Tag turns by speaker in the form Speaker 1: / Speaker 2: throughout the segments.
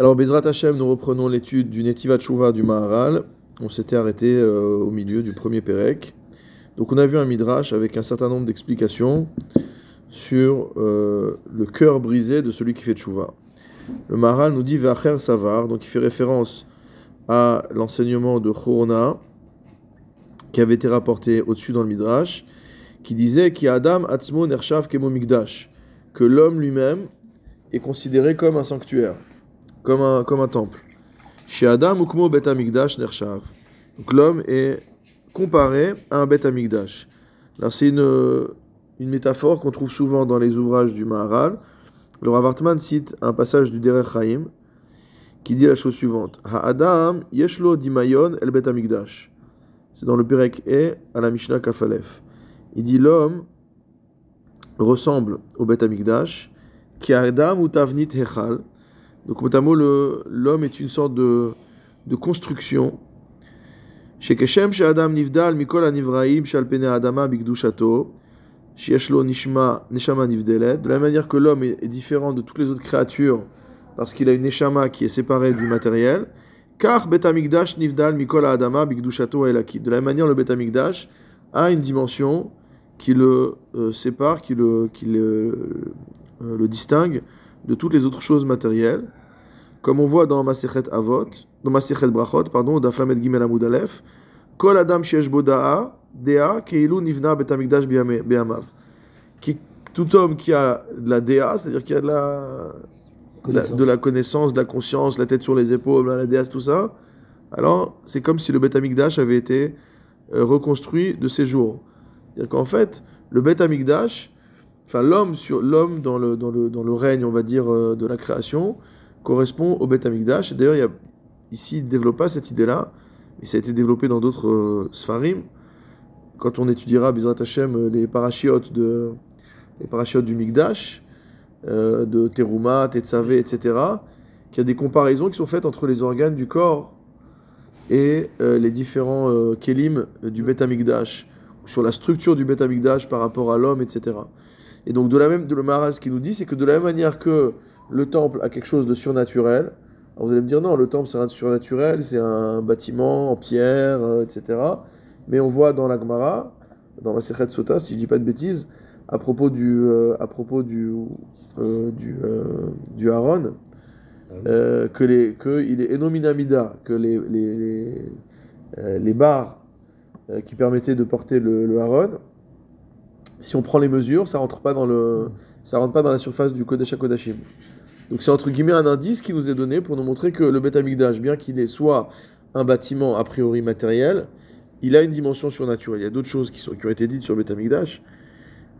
Speaker 1: Alors, Bezrat Hashem, nous reprenons l'étude du Netiva Tshuva du Maharal. On s'était arrêté euh, au milieu du premier Pérec. Donc, on a vu un Midrash avec un certain nombre d'explications sur euh, le cœur brisé de celui qui fait Tshuva. Le Maharal nous dit Vacher Savar, donc il fait référence à l'enseignement de Chorona qui avait été rapporté au-dessus dans le Midrash, qui disait Ki Adam Atzmo Nershav Kemo Mikdash, que l'homme lui-même est considéré comme un sanctuaire comme un, comme un temple. Chez Ukmo Bet Amigdash. Donc l'homme est comparé à un Bet Amigdash. Alors c'est une, une métaphore qu'on trouve souvent dans les ouvrages du Maharal. Le Rav Hartman cite un passage du Derech Chaim qui dit la chose suivante Adam Yeshlo Dimayon El Bet. C'est dans le Perek E à la Mishnah Kafalef. Il dit l'homme ressemble au Bet Amigdash, qui Adam Hechal donc, mot l'homme est une sorte de, de construction. Chez Keshem, chez Adam Nivdal, Mikol Anivraim, Shalpene Adama, Bigdushato, Shieshlo Nishma, Neshama Nivdelet. De la manière que l'homme est, différent de toutes les autres créatures, parce qu'il a une Neshama qui est séparée du matériel. Car Betamikdash Nivdal, Mikol Adama, Bigdushato, Elaki. De la même manière, le Betamikdash a une dimension qui le euh, sépare, qui le, qui le, euh, le distingue de toutes les autres choses matérielles, comme on voit dans Masechet Avot, dans Masechet Brachot, pardon, d'Aflamet Gimel Amud Aleph, Kol Adam Shesh Dea, Keilu Nivna Betamikdash Be'amav. Tout homme qui a de la Dea, c'est-à-dire qui a de la, de la, connaissance, de la conscience, la tête sur les épaules, la Dea, tout ça, alors c'est comme si le Betamikdash avait été euh, reconstruit de ses jours. C'est-à-dire qu'en fait, le Betamikdash, enfin l'homme sur l'homme dans le, dans, le, dans le règne, on va dire, euh, de la création, correspond au Beth Amikdash. D'ailleurs, il y a, ici, il pas cette idée-là, mais ça a été développé dans d'autres euh, Sfarim. Quand on étudiera, Bizrat euh, les parachiotes, de, les parachiotes du Mikdash, de Teruma, Tetzavé, etc., qu'il y a des comparaisons qui sont faites entre les organes du corps et les différents kelim du Beth Amikdash, sur la structure du Beth Amikdash par rapport à l'homme, etc. Et donc, de la même, de le Maharaj, ce qu'il nous dit, c'est que de la même manière que le temple a quelque chose de surnaturel, vous allez me dire non, le temple c'est un surnaturel, c'est un bâtiment en pierre, euh, etc. Mais on voit dans la Gemara, dans la Sechet Sota, si je dis pas de bêtises, à propos du, euh, à propos du, euh, du, du Aaron, ah que les, que il est enominamida, que les, les, les, les barres qui permettaient de porter le, le Aaron, si on prend les mesures, ça rentre pas dans le, ça rentre pas dans la surface du Kodesh Kodashim. Donc c'est entre guillemets un indice qui nous est donné pour nous montrer que le Beth Amikdash, bien qu'il ait soit un bâtiment a priori matériel, il a une dimension surnaturelle. Il y a d'autres choses qui, sont, qui ont été dites sur le Beth Amikdash,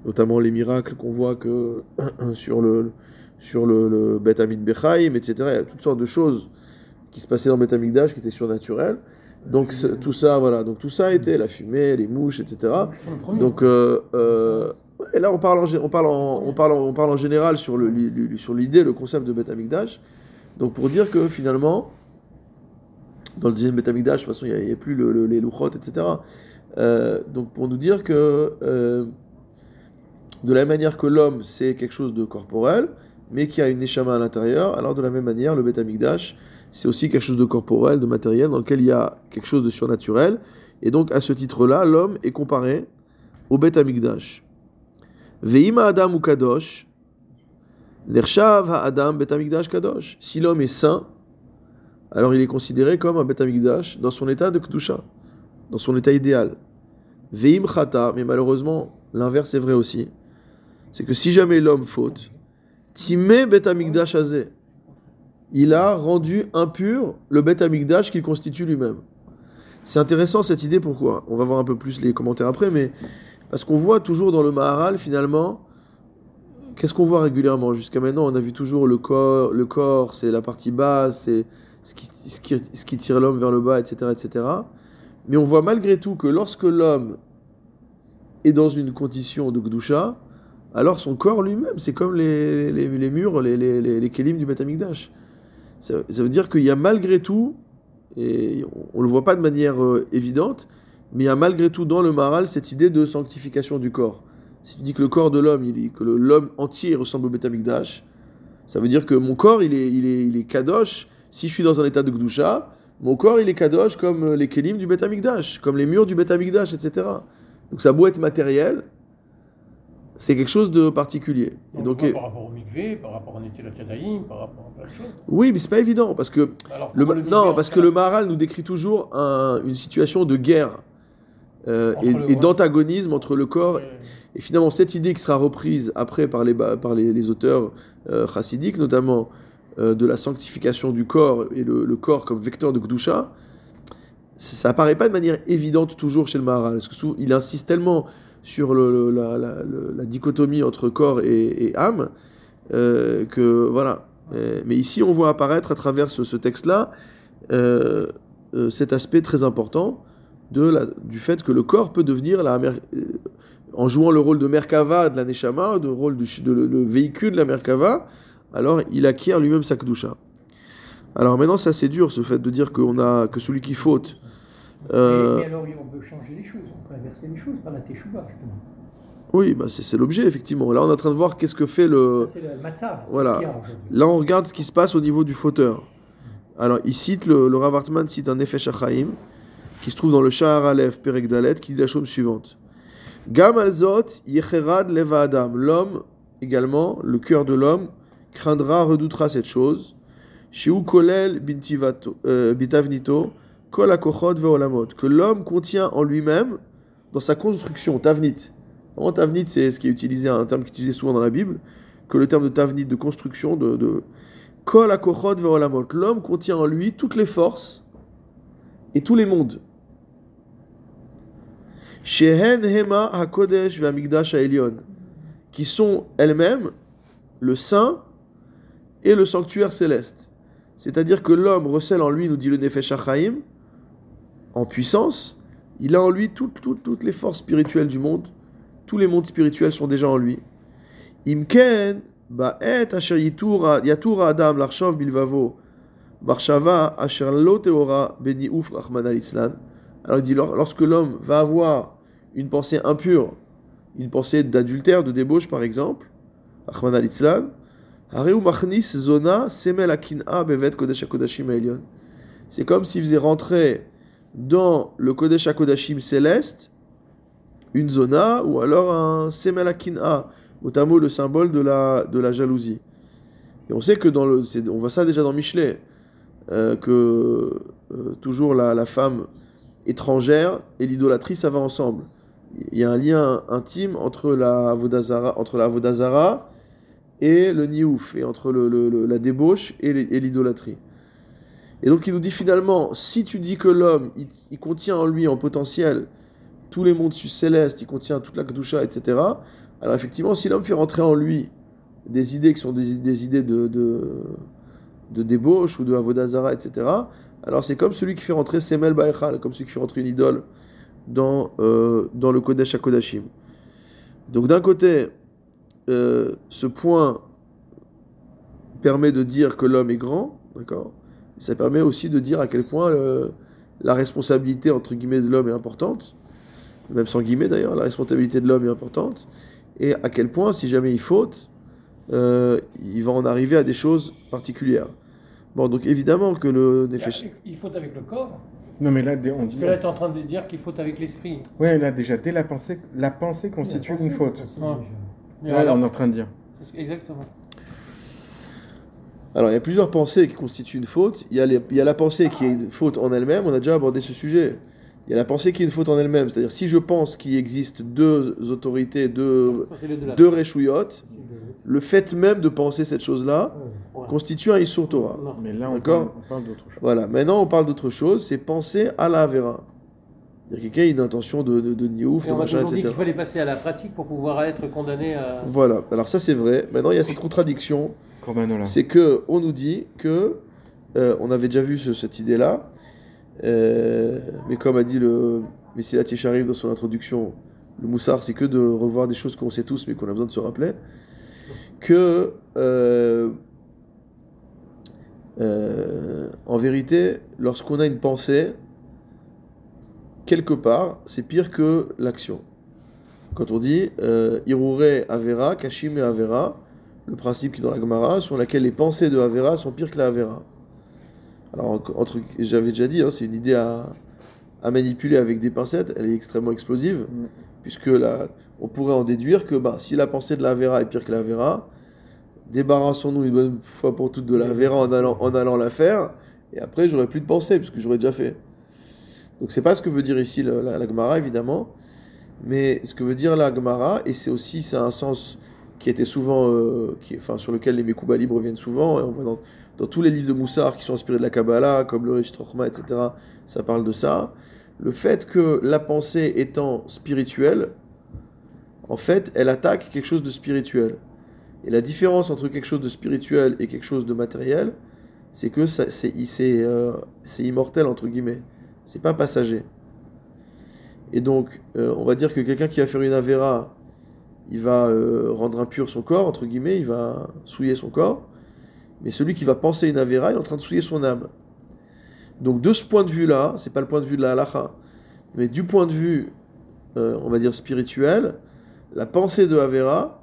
Speaker 1: notamment les miracles qu'on voit que sur le sur le, le Beth Amid Bechaim, etc. Il y a toutes sortes de choses qui se passaient dans le Beth Amikdash qui étaient surnaturelles. Donc tout ça, voilà, donc tout ça a été la fumée, les mouches, etc. Donc euh, euh, et là on parle en, on parle en, on parle on parle en général sur le, sur l'idée, le concept de Beth Amikdash. Donc pour dire que finalement, dans le deuxième Beth Amikdash, de toute façon il n'y a, plus le, les louchot, etc. Euh, donc pour nous dire que de la même manière que l'homme c'est quelque chose de corporel, mais qui a une échama à l'intérieur, alors de la même manière le Beth Amikdash c'est aussi quelque chose de corporel, de matériel, dans lequel il y a quelque chose de surnaturel. Et donc, à ce titre-là, l'homme est comparé au Beth Amikdash. Veima Adam ou Kadosh, Nershav Adam Bet Amikdash Kadosh. Si l'homme est saint, alors il est considéré comme un Bet Amikdash dans son état de Kedusha, dans son état idéal. Veim Chata, mais malheureusement, l'inverse est vrai aussi. C'est que si jamais l'homme faute, Timé Bet Amikdash Azeh, il a rendu impur le Beth Amikdash qu'il constitue lui-même. C'est intéressant cette idée, pourquoi? On va voir un peu plus les commentaires après, mais parce qu'on voit toujours dans le Maharal, finalement, qu'est-ce qu'on voit régulièrement? Jusqu'à maintenant, on a vu toujours le corps, le corps c'est la partie basse, c'est ce qui, ce qui, tire l'homme vers le bas, etc., etc. Mais on voit malgré tout que lorsque l'homme est dans une condition de Gdusha, alors son corps lui-même, c'est comme les, les, murs, les, les, les, kelim du Beth Amikdash. Ça, veut dire qu'il y a malgré tout, et on ne le voit pas de manière euh, évidente, mais il y a malgré tout dans le Maral cette idée de sanctification du corps. Si tu dis que le corps de l'homme, que l'homme entier ressemble au Betamikdash, Ça veut dire que mon corps, il est, il est, il est kadosh. Si je suis dans un état de gdusha, mon corps, il est kadosh comme euh, les kelim du Bet Amikdash, comme les murs du Bet Amikdash, etc. Donc ça a beau être matériel, c'est quelque chose de particulier.
Speaker 2: On
Speaker 1: Et
Speaker 2: le
Speaker 1: donc,
Speaker 2: voit par rapport au mikvé, par rapport au Netilat Yadayim, par rapport à plein de choses.
Speaker 1: oui, mais c'est pas évident parce que
Speaker 2: Alors,
Speaker 1: le,
Speaker 2: pourquoi le mikvé,
Speaker 1: non, parce
Speaker 2: ce
Speaker 1: que le Maharal nous décrit toujours un- une situation de guerre euh, et, d'antagonisme entre le corps Et finalement, cette idée qui sera reprise après par les, par les, les auteurs euh, chassidiques, notamment euh, de la sanctification du corps et le, le corps comme vecteur de Gdusha, ça apparaît pas de manière évidente toujours chez le Maharal. Parce que souvent, il insiste tellement sur le- le- la, la- le- la dichotomie entre corps et, et âme euh, que voilà. Mais ici, on voit apparaître à travers ce, ce texte-là cet aspect très important de la, du fait que le corps peut devenir la mer- euh, en jouant le rôle de Merkava de la Neshama, de rôle du, de, le, le véhicule de la Merkava, alors il acquiert lui-même sa Kedusha. Alors maintenant, c'est assez dur ce fait de dire qu'on a que celui qui faute. euh,
Speaker 3: alors, on peut changer les choses, on peut inverser les choses par la teshuva, justement.
Speaker 1: oui, bah c'est c'est l'objet, effectivement. Là, on est en train de voir qu'est-ce que fait le.
Speaker 3: C'est le matzav,
Speaker 1: voilà.
Speaker 3: ce a.
Speaker 1: Là, on regarde ce qui se passe au niveau du fauteur. Alors, il cite, le, le Rav Hartman cite un Nefesh Achaim, qui se trouve dans le Shahar Aleph, Perek Dalet, qui dit la chose suivante. Gam alzot yecherad leva adam. L'homme, également, le cœur de l'homme, craindra, redoutera cette chose. Shiu kolel bintivato- euh, bitavnito, kol akochot veolamot. Que l'homme contient en lui-même, dans sa construction, tavnit. Vraiment, tavnit, c'est ce qui est utilisé, un terme qui est utilisé souvent dans la Bible, que le terme de tavnit, de construction, de, de Kol veolamot. L'homme contient en lui toutes les forces et tous les mondes. Shehen hema hakodesh ve'amigdash ha'elyon. Qui sont elles-mêmes le saint et le sanctuaire céleste. C'est-à-dire que l'homme recèle en lui, nous dit le Nefesh en puissance, il a en lui toutes, toutes, toutes les forces spirituelles du monde. Tous les mondes spirituels sont déjà en lui. Imken, ba'et asher adam l'arshov bilvavo, marshava asher lo al-islan. Alors il dit, lor- lorsque l'homme va avoir une pensée impure, une pensée d'adultère, de débauche par exemple, Hareu machnis zona bevet. C'est comme s'il faisait rentrer dans le kodesh hakodashim céleste une zona ou alors un semel akin'a, notamment le symbole de la, de la jalousie. Et on sait que dans le, on voit ça déjà dans Michelet, euh, que euh, toujours la, la femme étrangère et l'idolâtrie, ça va ensemble. Il y a un lien intime entre la Vodazara, entre la et le Niouf, et entre le, le- la débauche et l'idolâtrie. Et donc il nous dit finalement, si tu dis que l'homme, il, contient en lui en potentiel tous les mondes célestes, il contient toute la Kedusha, etc. Alors effectivement, si l'homme fait rentrer en lui des idées qui sont des, des idées de, de, de débauche ou de Avodazara, etc., alors c'est comme celui qui fait rentrer Semel Baechal, comme celui qui fait rentrer une idole dans, euh, dans le Kodesh HaKodashim. Donc d'un côté, euh, ce point permet de dire que l'homme est grand, d'accord? Ça permet aussi de dire à quel point le- la responsabilité, entre guillemets, de l'homme est importante, même sans guillemets d'ailleurs, la responsabilité de l'homme est importante, et à quel point, si jamais il faute, euh, il va en arriver à des choses particulières. Bon, donc évidemment que le Nefesh...
Speaker 2: Il faut avec le corps.
Speaker 4: Non, mais là, on
Speaker 2: Parce
Speaker 4: dit.
Speaker 2: que là, tu es en train de dire qu'il faut avec l'esprit.
Speaker 4: Ouais, là, déjà, dès la pensée, la pensée constitue
Speaker 3: La
Speaker 4: une faute.
Speaker 2: Ouais.
Speaker 4: Là,
Speaker 2: alors,
Speaker 4: on est en train de dire.
Speaker 2: Exactement.
Speaker 1: Alors, il y a plusieurs pensées qui constituent une faute. Il y a, les- il y a la pensée qui est une faute en elle-même, on a déjà abordé ce sujet. Il y a la pensée qui est une faute en elle-même, c'est-à-dire si je pense qu'il existe deux autorités, deux,
Speaker 2: la-
Speaker 1: deux réchouillottes, le fait même de penser cette chose-là
Speaker 3: Ouais.
Speaker 1: Constitue un Issour Torah.
Speaker 2: Non.
Speaker 4: Mais là, on
Speaker 1: D'accord.
Speaker 4: parle, on parle d'autre chose.
Speaker 1: Voilà, maintenant on parle d'autre chose, c'est penser à la Avera. Il y a quelqu'un qui a une intention de, de, de niouf,
Speaker 2: Et
Speaker 1: de
Speaker 2: on
Speaker 1: machin,
Speaker 2: dit
Speaker 1: etc.
Speaker 2: qu'il fallait passer à la pratique pour pouvoir être condamné à.
Speaker 1: Voilà, alors ça c'est vrai. Maintenant il y a cette contradiction, c'est que on nous dit que, euh, on avait déjà vu ce- cette idée-là, mais comme a dit le Messilat Yesharim dans son introduction, le moussard c'est que de revoir des choses qu'on sait tous mais qu'on a besoin de se rappeler, que euh, euh, en vérité, lorsqu'on a une pensée, quelque part, c'est pire que l'action. Quand on dit euh, Avera, Kashim et Avera, le principe qui est dans la Gemara, sur laquelle les pensées de Avera sont pires que la Avera. Alors, entre, j'avais déjà dit, hein, c'est une idée à, à manipuler avec des pincettes, elle est extrêmement explosive,
Speaker 4: Mm.
Speaker 1: puisque là, on pourrait en déduire que bah, si la pensée de la Avera est pire que la Avera, débarrassons-nous une bonne fois pour toutes de la Avera en allant, en allant la faire, et après j'aurai plus de pensée, puisque j'aurais déjà fait. Donc c'est pas ce que veut dire ici la, la, la Gemara, évidemment, mais ce que veut dire la Gemara, et c'est aussi c'est un sens qui était souvent, euh, qui, enfin, sur lequel les Mekoubalim reviennent souvent, et on voit dans, dans tous les livres de Moussar qui sont inspirés de la Kabbalah, comme le Rish etc., ça parle de ça. Le fait que la pensée étant spirituelle, en fait, elle attaque quelque chose de spirituel. Et la différence entre quelque chose de spirituel et quelque chose de matériel, c'est que c'est euh, immortel, entre guillemets. C'est pas passager. Et donc, euh, on va dire que quelqu'un qui va faire une avéra, il va euh, rendre impur son corps, entre guillemets, il va souiller son corps. Mais celui qui va penser une avéra, est en train de souiller son âme. Donc, de ce point de vue-là, c'est pas le point de vue de la halacha, mais du point de vue, euh, on va dire spirituel, la pensée de Avera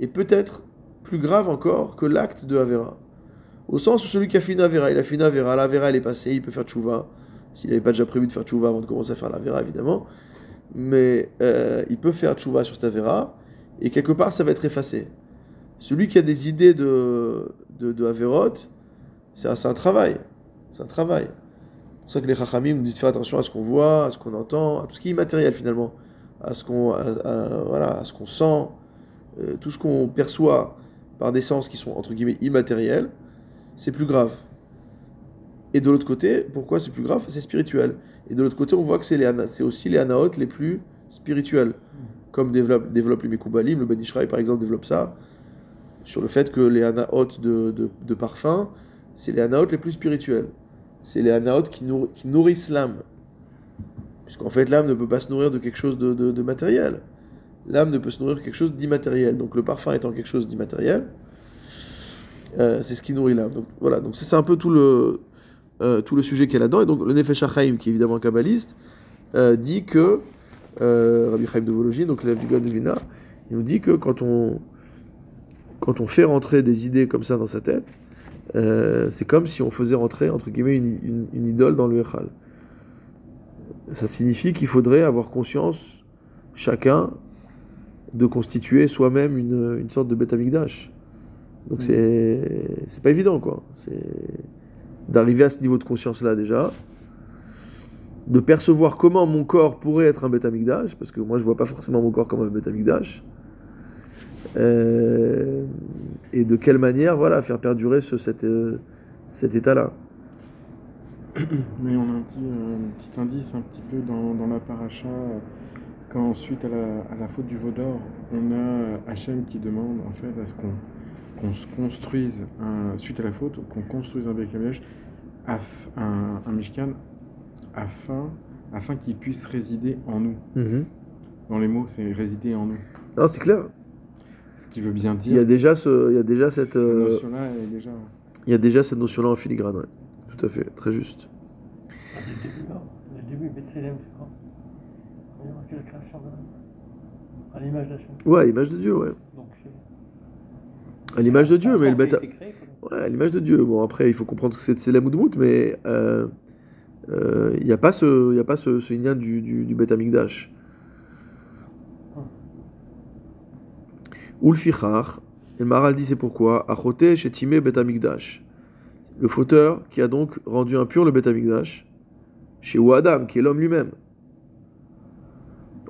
Speaker 1: est peut-être plus grave encore que l'acte de Avera. Au sens où celui qui a fait une Avera, il a fait une Avera, la Avera elle est passée, il peut faire tchouva, s'il n'avait pas déjà prévu de faire tchouva avant de commencer à faire l'Avera évidemment, mais euh, il peut faire tchouva sur cette Avera, et quelque part ça va être effacé. Celui qui a des idées de, de, de Averot, c'est un, c'est un travail. C'est un travail. C'est pour ça que les Chachamim nous disent de faire attention à ce qu'on voit, à ce qu'on entend, à tout ce qui est immatériel finalement, à ce qu'on voilà, qu'on sent, euh, tout ce qu'on perçoit par des sens qui sont entre guillemets immatériels, c'est plus grave. Et de l'autre côté, pourquoi c'est plus grave? C'est spirituel. Et de l'autre côté, on voit que c'est aussi les anaotes les plus spirituels. Comme développe, développe les Mekoubalim, le Ben Ishraï par exemple développe ça, sur le fait que les anaotes de, de, parfum, c'est les anaotes les plus spirituels. C'est les anaotes qui, nourri- qui nourrissent l'âme. Puisqu'en fait, l'âme ne peut pas se nourrir de quelque chose de, de- matériel. L'âme ne peut se nourrir de quelque chose d'immatériel. Donc le parfum étant quelque chose d'immatériel, euh, c'est ce qui nourrit l'âme. Donc voilà, donc c'est un peu tout le, euh, tout le sujet qu'il y a là-dedans. Et donc le Nefesh HaChaim, qui est évidemment un kabbaliste, euh, dit que, Rabbi Chaim de Vologine, donc l'élève du Gaon de Vilna, il nous dit que quand on, quand on fait rentrer des idées comme ça dans sa tête, euh, c'est comme si on faisait rentrer, entre guillemets, une, une- une idole dans le Echal. Ça signifie qu'il faudrait avoir conscience, chacun, de constituer soi-même une, une sorte de Amikdash. Donc
Speaker 4: Mm.
Speaker 1: c'est c'est pas évident, quoi. C'est d'arriver à ce niveau de conscience-là déjà, de percevoir comment mon corps pourrait être un Amikdash, parce que moi je vois pas forcément mon corps comme un Amikdash, Euh, et de quelle manière, voilà, faire perdurer ce, cet, euh, cet état-là.
Speaker 4: Mais on a un petit, euh, petit indice un petit peu dans, dans la paracha, euh, quand suite à la, à la faute du veau d'or, on a euh, Hachem qui demande en fait à ce qu'on qu'on se construise, un, suite à la faute, qu'on construise un af- un, un Mishkan, afin, afin qu'il puisse résider en nous. Dans les mots, c'est résider en nous.
Speaker 1: Non, c'est clair.
Speaker 4: Qui veut bien
Speaker 1: Il y a
Speaker 4: dire
Speaker 1: déjà, ce, il y a déjà cette,
Speaker 4: cette
Speaker 1: euh,
Speaker 4: est déjà...
Speaker 1: il y a déjà cette notion-là en filigrane. ouais. Tout à fait, très juste.
Speaker 2: Ah, Dès le début, non. Dès le début, Bethléem, c'est quoi? Il y a marqué la création de l'homme. À l'image d'Hachem.
Speaker 1: Ouais, à l'image de Dieu, ouais.
Speaker 2: Donc,
Speaker 1: À l'image de Dieu, mais le
Speaker 2: quoi.
Speaker 1: Ouais, à l'image de Dieu. Bon, après, il faut comprendre que c'est la Moudmout, mais euh, euh, il n'y a pas ce, il y a pas ce, ce du, du, du Beth Amikdash. Ou le Fichar, et le Maral dit c'est pourquoi, Achote Shetime Beth Amikdash. Le fauteur qui a donc rendu impur le Beth Amikdash, chez Ouadam, qui est l'homme lui-même.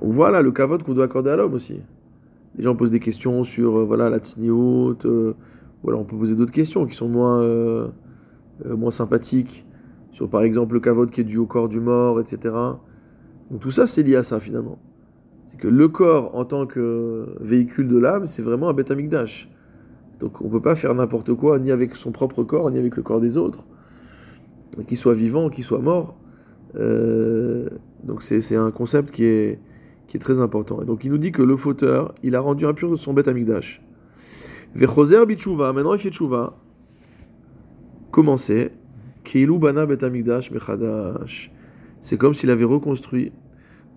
Speaker 1: On voit là le kavod qu'on doit accorder à l'homme aussi. Les gens posent des questions sur euh, voilà, la tsniout, euh, ou alors on peut poser d'autres questions qui sont moins, euh, moins sympathiques, sur par exemple le kavod qui est dû au corps du mort, etc. Donc tout ça c'est lié à ça finalement. C'est que le corps en tant que véhicule de l'âme, c'est vraiment un bêta amikdash. Donc on peut pas faire n'importe quoi, ni avec son propre corps, ni avec le corps des autres, qu'il soit vivant, qu'il soit mort. Euh, donc c'est un concept qui est, très important. Et donc il nous dit que le fauteur, il a rendu impur son bête amikdash. Vechoser bitchouva, maintenant il fait tchouva. Commencer. Keilu bana bet amikdash mechadash. C'est comme s'il avait reconstruit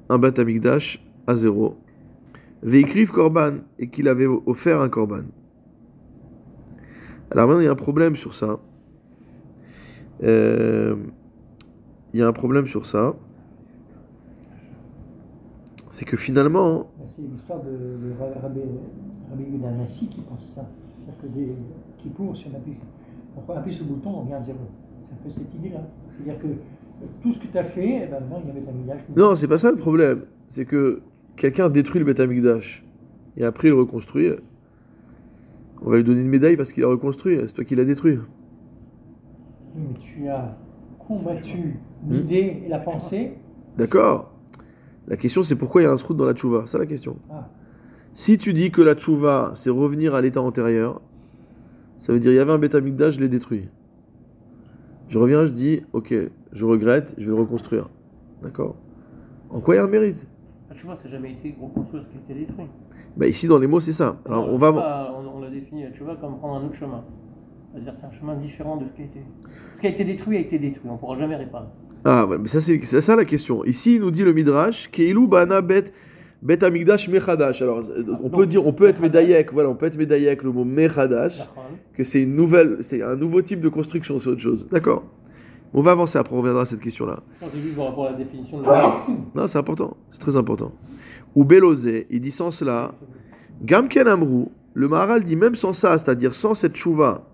Speaker 1: un bet amikdash à zéro. Veikriv korban, et qu'il avait offert un korban. Alors maintenant, il y a un problème sur ça. Euh, Il y a un problème sur ça. C'est que finalement,
Speaker 3: Ben, C'est l'histoire de, de Ra- Rabbi, Rabbi Yehuda Nassi qui pense ça. C'est-à-dire que des, qui pour, si on appuie, on appuie sur le bouton, on gagne zéro. C'est un peu cette idée-là. C'est-à-dire que tout ce que tu as fait, eh ben, maintenant, il y avait un millage.
Speaker 1: non, c'est pas ça le problème. C'est que quelqu'un détruit le Beth Amikdash et après il le reconstruit. On va lui donner une médaille parce qu'il a reconstruit. C'est toi qui l'as détruit.
Speaker 3: Mais tu as combattu l'idée et la pensée.
Speaker 1: D'accord La question c'est pourquoi il y a un srout dans la tchouva. C'est ça la question.
Speaker 3: Ah.
Speaker 1: Si tu dis que la tchouva c'est revenir à l'état antérieur, ça veut dire il y avait un Beth Amikdash, je l'ai détruit. Je reviens, je dis ok, je regrette, je vais le reconstruire. D'accord? En quoi il y a un mérite?
Speaker 2: La tchouva, ça n'a jamais été reconstruire ce qui a été détruit.
Speaker 1: Bah ici dans les mots c'est ça. Alors on va
Speaker 2: Ah, on, on a défini la tchouva comme prendre un autre chemin. C'est-à-dire c'est un chemin différent de ce qui a été. Ce qui a été détruit a été détruit. On ne pourra jamais réparer.
Speaker 1: Ah ouais, mais ça c'est ça la question. Ici il nous dit le midrash Keilu bana bet bet amigdash mechadash. Alors euh, on
Speaker 2: donc,
Speaker 1: peut dire on peut être médaillek, voilà, on peut être médaillek le mot mechadash que c'est une nouvelle c'est un nouveau type de construction, c'est autre chose. D'accord? On va avancer après on reviendra à cette question là.
Speaker 2: On s'est vu par rapport à la définition de la
Speaker 1: Non, c'est important, c'est très important. Ou Belosé, il dit sans cela, Gamken Amrou, le Maharal dit même sans ça, c'est-à-dire sans cette chouva,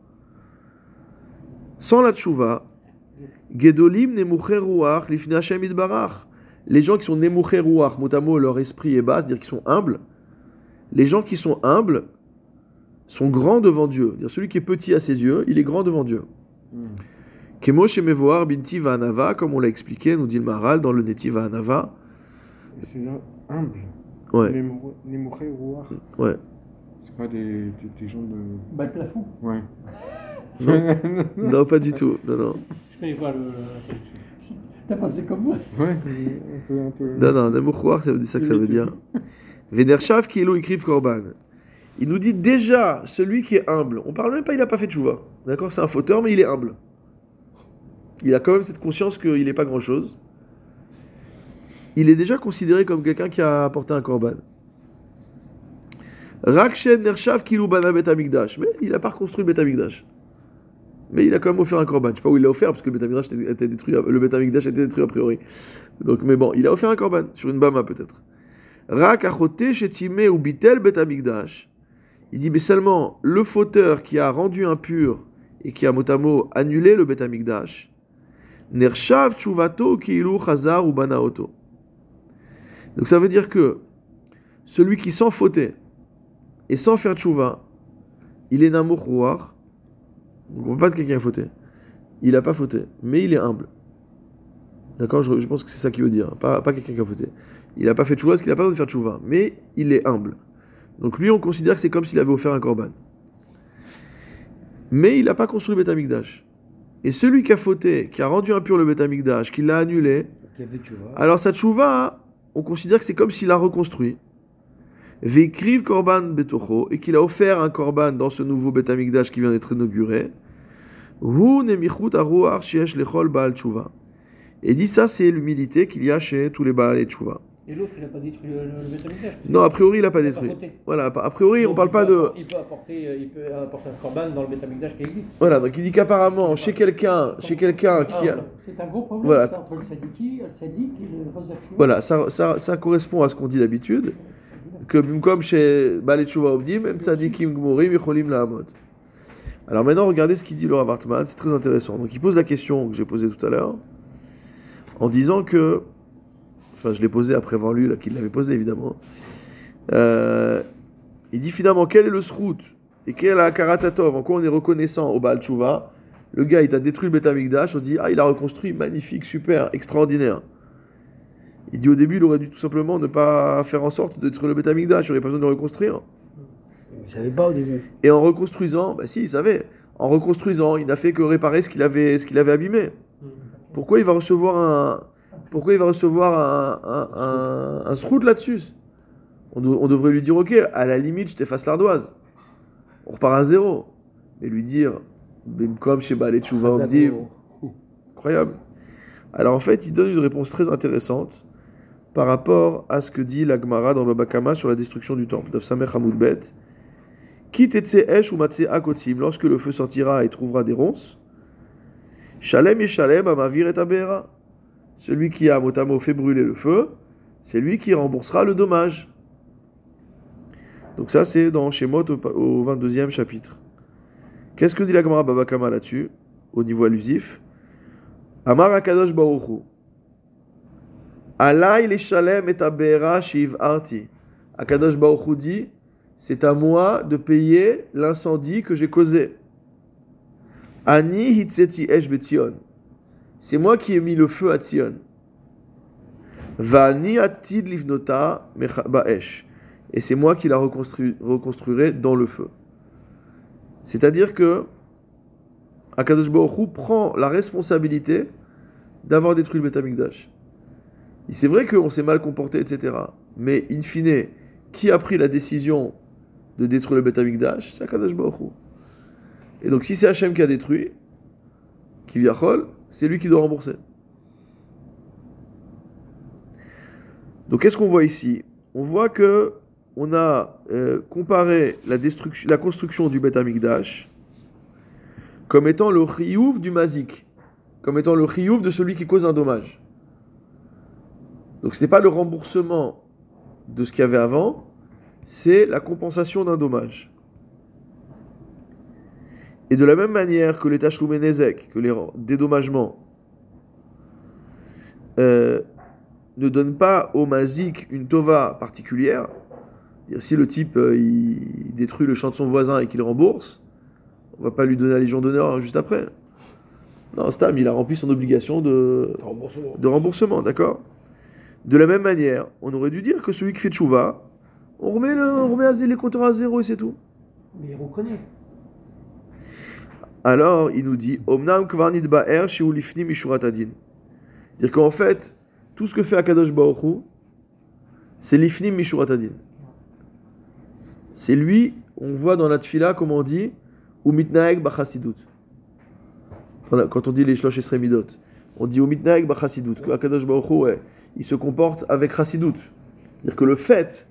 Speaker 1: sans la chouva, Gedolim Nemuche Ruach Lifnei Hashem. Les gens qui sont Nemuche Ruach, mot à mot, leur esprit est bas, c'est-à-dire qu'ils sont humbles. Les gens qui sont humbles sont grands devant Dieu. C'est-à-dire celui qui est petit à ses yeux, il est grand devant Dieu.
Speaker 4: Hmm.
Speaker 1: Kemo Shemevoar Binti Anava, comme on l'a expliqué, nous dit le Maharal dans le Netiva Anava.
Speaker 4: Et C'est humble.
Speaker 1: Ouais,
Speaker 4: Nemouché Rouar.
Speaker 1: ouais.
Speaker 4: C'est pas des, des, des gens de.
Speaker 3: Bas le plafond.
Speaker 4: Ouais.
Speaker 1: Non, pas du tout. Non, non.
Speaker 2: Je connais pas le.
Speaker 3: T'as pensé comme moi
Speaker 4: Ouais, un peu. Un peu...
Speaker 1: Non, non, Nemuchouar, ça veut dire ça que ça veut dire. Venershav qui écrive Korban. Il nous dit déjà, celui qui est humble, on parle même pas, il n'a pas fait de chouva. D'accord C'est un fauteur, mais il est humble. Il a quand même cette conscience qu'il n'est pas grand-chose. Il est déjà considéré comme quelqu'un qui a apporté un korban. Rakshen Nershav Kilou Bana Bet Amikdash. Mais il n'a pas reconstruit Bet Amikdash. Mais il a quand même offert un korban. Je sais pas où il l'a offert, parce que le Bet Amikdash était- détruit, le détruit a priori. Donc, mais bon, il a offert un korban, sur une bama peut-être. Rak achote shetime ou bitel Bet Amikdash. Il dit, mais seulement le fauteur qui a rendu impur et qui a mot à mot annulé le Bet Amikdash. Nershav chuvato kiilu chazar ou banaoto. Donc ça veut dire que celui qui sans fauter et sans faire tchouva, il est namour. Donc on ne peut pas de quelqu'un a fauté. Il n'a pas fauté, mais il est humble. D'accord? Je, pense que c'est ça qu'il veut dire. Pas, pas quelqu'un qui a fauté. Il n'a pas fait tchouva parce qu'il n'a pas besoin de faire tchouva, mais il est humble. Donc lui, on considère que c'est comme s'il avait offert un korban. Mais il n'a pas construit le Beth Amikdash. Et celui qui a fauté, qui a rendu impur le Beth Amikdash, qui l'a annulé, alors sa tchouva, on considère que c'est comme s'il a reconstruit. Veikriv korban betocho, et qu'il a offert un korban dans ce nouveau Beth Amikdash qui vient d'être inauguré. Hu nemichut aruach sheyesh lechol baal tchouva. Et dit ça, c'est l'humilité qu'il y a chez tous les Baal et tchouva.
Speaker 2: Et l'autre, il n'a pas détruit le, le.
Speaker 1: Non, a priori, il n'a pas
Speaker 2: Il
Speaker 1: détruit. Voilà, a priori, on
Speaker 2: Donc,
Speaker 1: parle pas de.
Speaker 2: Il peut apporter, euh, il peut apporter un korban dans le Beth Amikdash qui existe.
Speaker 1: Voilà, donc il dit qu'apparemment, chez quelqu'un, chez quelqu'un qui a.
Speaker 3: C'est un gros problème
Speaker 1: Voilà.
Speaker 3: ça, entre le sadiki, le sadique et le Rosachoua.
Speaker 1: Voilà, ça, ça, ça correspond à ce qu'on dit d'habitude. Que comme chez Balei Tshuva Obdim, même Tzadikim Gmorim, Yecholim Lahamot. Alors maintenant, regardez ce qu'il dit Laura Wartman, c'est très intéressant. Donc il pose la question que j'ai posée tout à l'heure, en disant que. Enfin, je l'ai posée après avoir lu, là, qu'il l'avait posée évidemment. Euh, il dit finalement, quel est le srout et quel est la karatatov? En quoi on est reconnaissant? Au Baal Tshuva Le gars, il t'a détruit le Beth Amikdash, on dit, ah, il a reconstruit, magnifique, super, extraordinaire. Il dit au début, il aurait dû tout simplement ne pas faire en sorte de détruire le Beth Amikdash, il aurait pas besoin de le reconstruire.
Speaker 3: Je savais pas au début.
Speaker 1: Et en reconstruisant, bah si, il savait. En reconstruisant, il n'a fait que réparer ce qu'il avait, ce qu'il avait abîmé. Pourquoi il va recevoir un, pourquoi il va recevoir un, un, un, un srout là-dessus on, de- on devrait lui dire, ok, à la limite, je t'efface l'ardoise. On repart à zéro. Et lui dire, Tchouva, on me dit, incroyable. Alors en fait, il donne une réponse très intéressante par rapport à ce que dit la Gemara dans Baba Kama sur la destruction du temple. Daf Samer Hamoud Bet. Quitte esh ou matse akotim, lorsque le feu sortira et trouvera des ronces. Shalem et shalem amavir et abera. Celui qui a motamo fait brûler le feu, c'est lui qui remboursera le dommage. Donc ça, c'est dans Shemot au, au 22e chapitre. Qu'est-ce que dit la Gemara Babakama là-dessus, au niveau allusif? Amar Akadosh Baruchu. Alay le shalem et abera shiv arti. Akadosh Baruchu dit c'est à moi de payer l'incendie que j'ai causé. Ani hitzeti esh betzion. C'est moi qui ai mis le feu à Tzion. Vani atid livnota ba'esh. Et c'est moi qui la reconstru- reconstruirai dans le feu. C'est-à-dire que Akadosh Baruch prend la responsabilité d'avoir détruit le Beth Amikdash. Et C'est vrai qu'on s'est mal comporté, etc. Mais in fine, qui a pris la décision de détruire le Beth Amikdash C'est Akadosh Baruch. Et donc si c'est Hachem qui a détruit, qui viachol, c'est lui qui doit rembourser. Donc qu'est-ce qu'on voit ici? On voit que on a euh, comparé la, construction du Beth Amikdash comme étant le chiyuv du mazik, comme étant le chiyuv de celui qui cause un dommage. Donc ce n'est pas le remboursement de ce qu'il y avait avant, c'est la compensation d'un dommage. Et de la même manière que les tachloumé nezek, que les dédommagements, euh, ne donnent pas au mazik une tova particulière, si le type euh, il, détruit le champ de son voisin et qu'il rembourse, on va pas lui donner la Légion d'honneur juste après. Non, Stam, il a rempli son obligation de,
Speaker 5: Remboursement.
Speaker 1: de remboursement, d'accord? De la même manière, on aurait dû dire que celui qui fait tchouva, on remet, le, on remet à zé- les compteurs à zéro et c'est tout.
Speaker 2: Mais il reconnaît.
Speaker 1: Alors, il nous dit Omnam kvarnit ba'er shi'u lifnim mishurat adin. Dire qu'en fait, tout ce que fait Akadosh Baruch Hu, c'est lifnim mishurat adin. C'est lui, on voit dans la tfila, comme on dit, ou mitnaeg b'chasidut. Voilà, Quand on dit les shlosh esremidot, on dit ou mitnaeg b'chasidut, que Akadosh Baruch Hu, ouais, il se comporte avec chasidut. C'est-à-dire que le fait,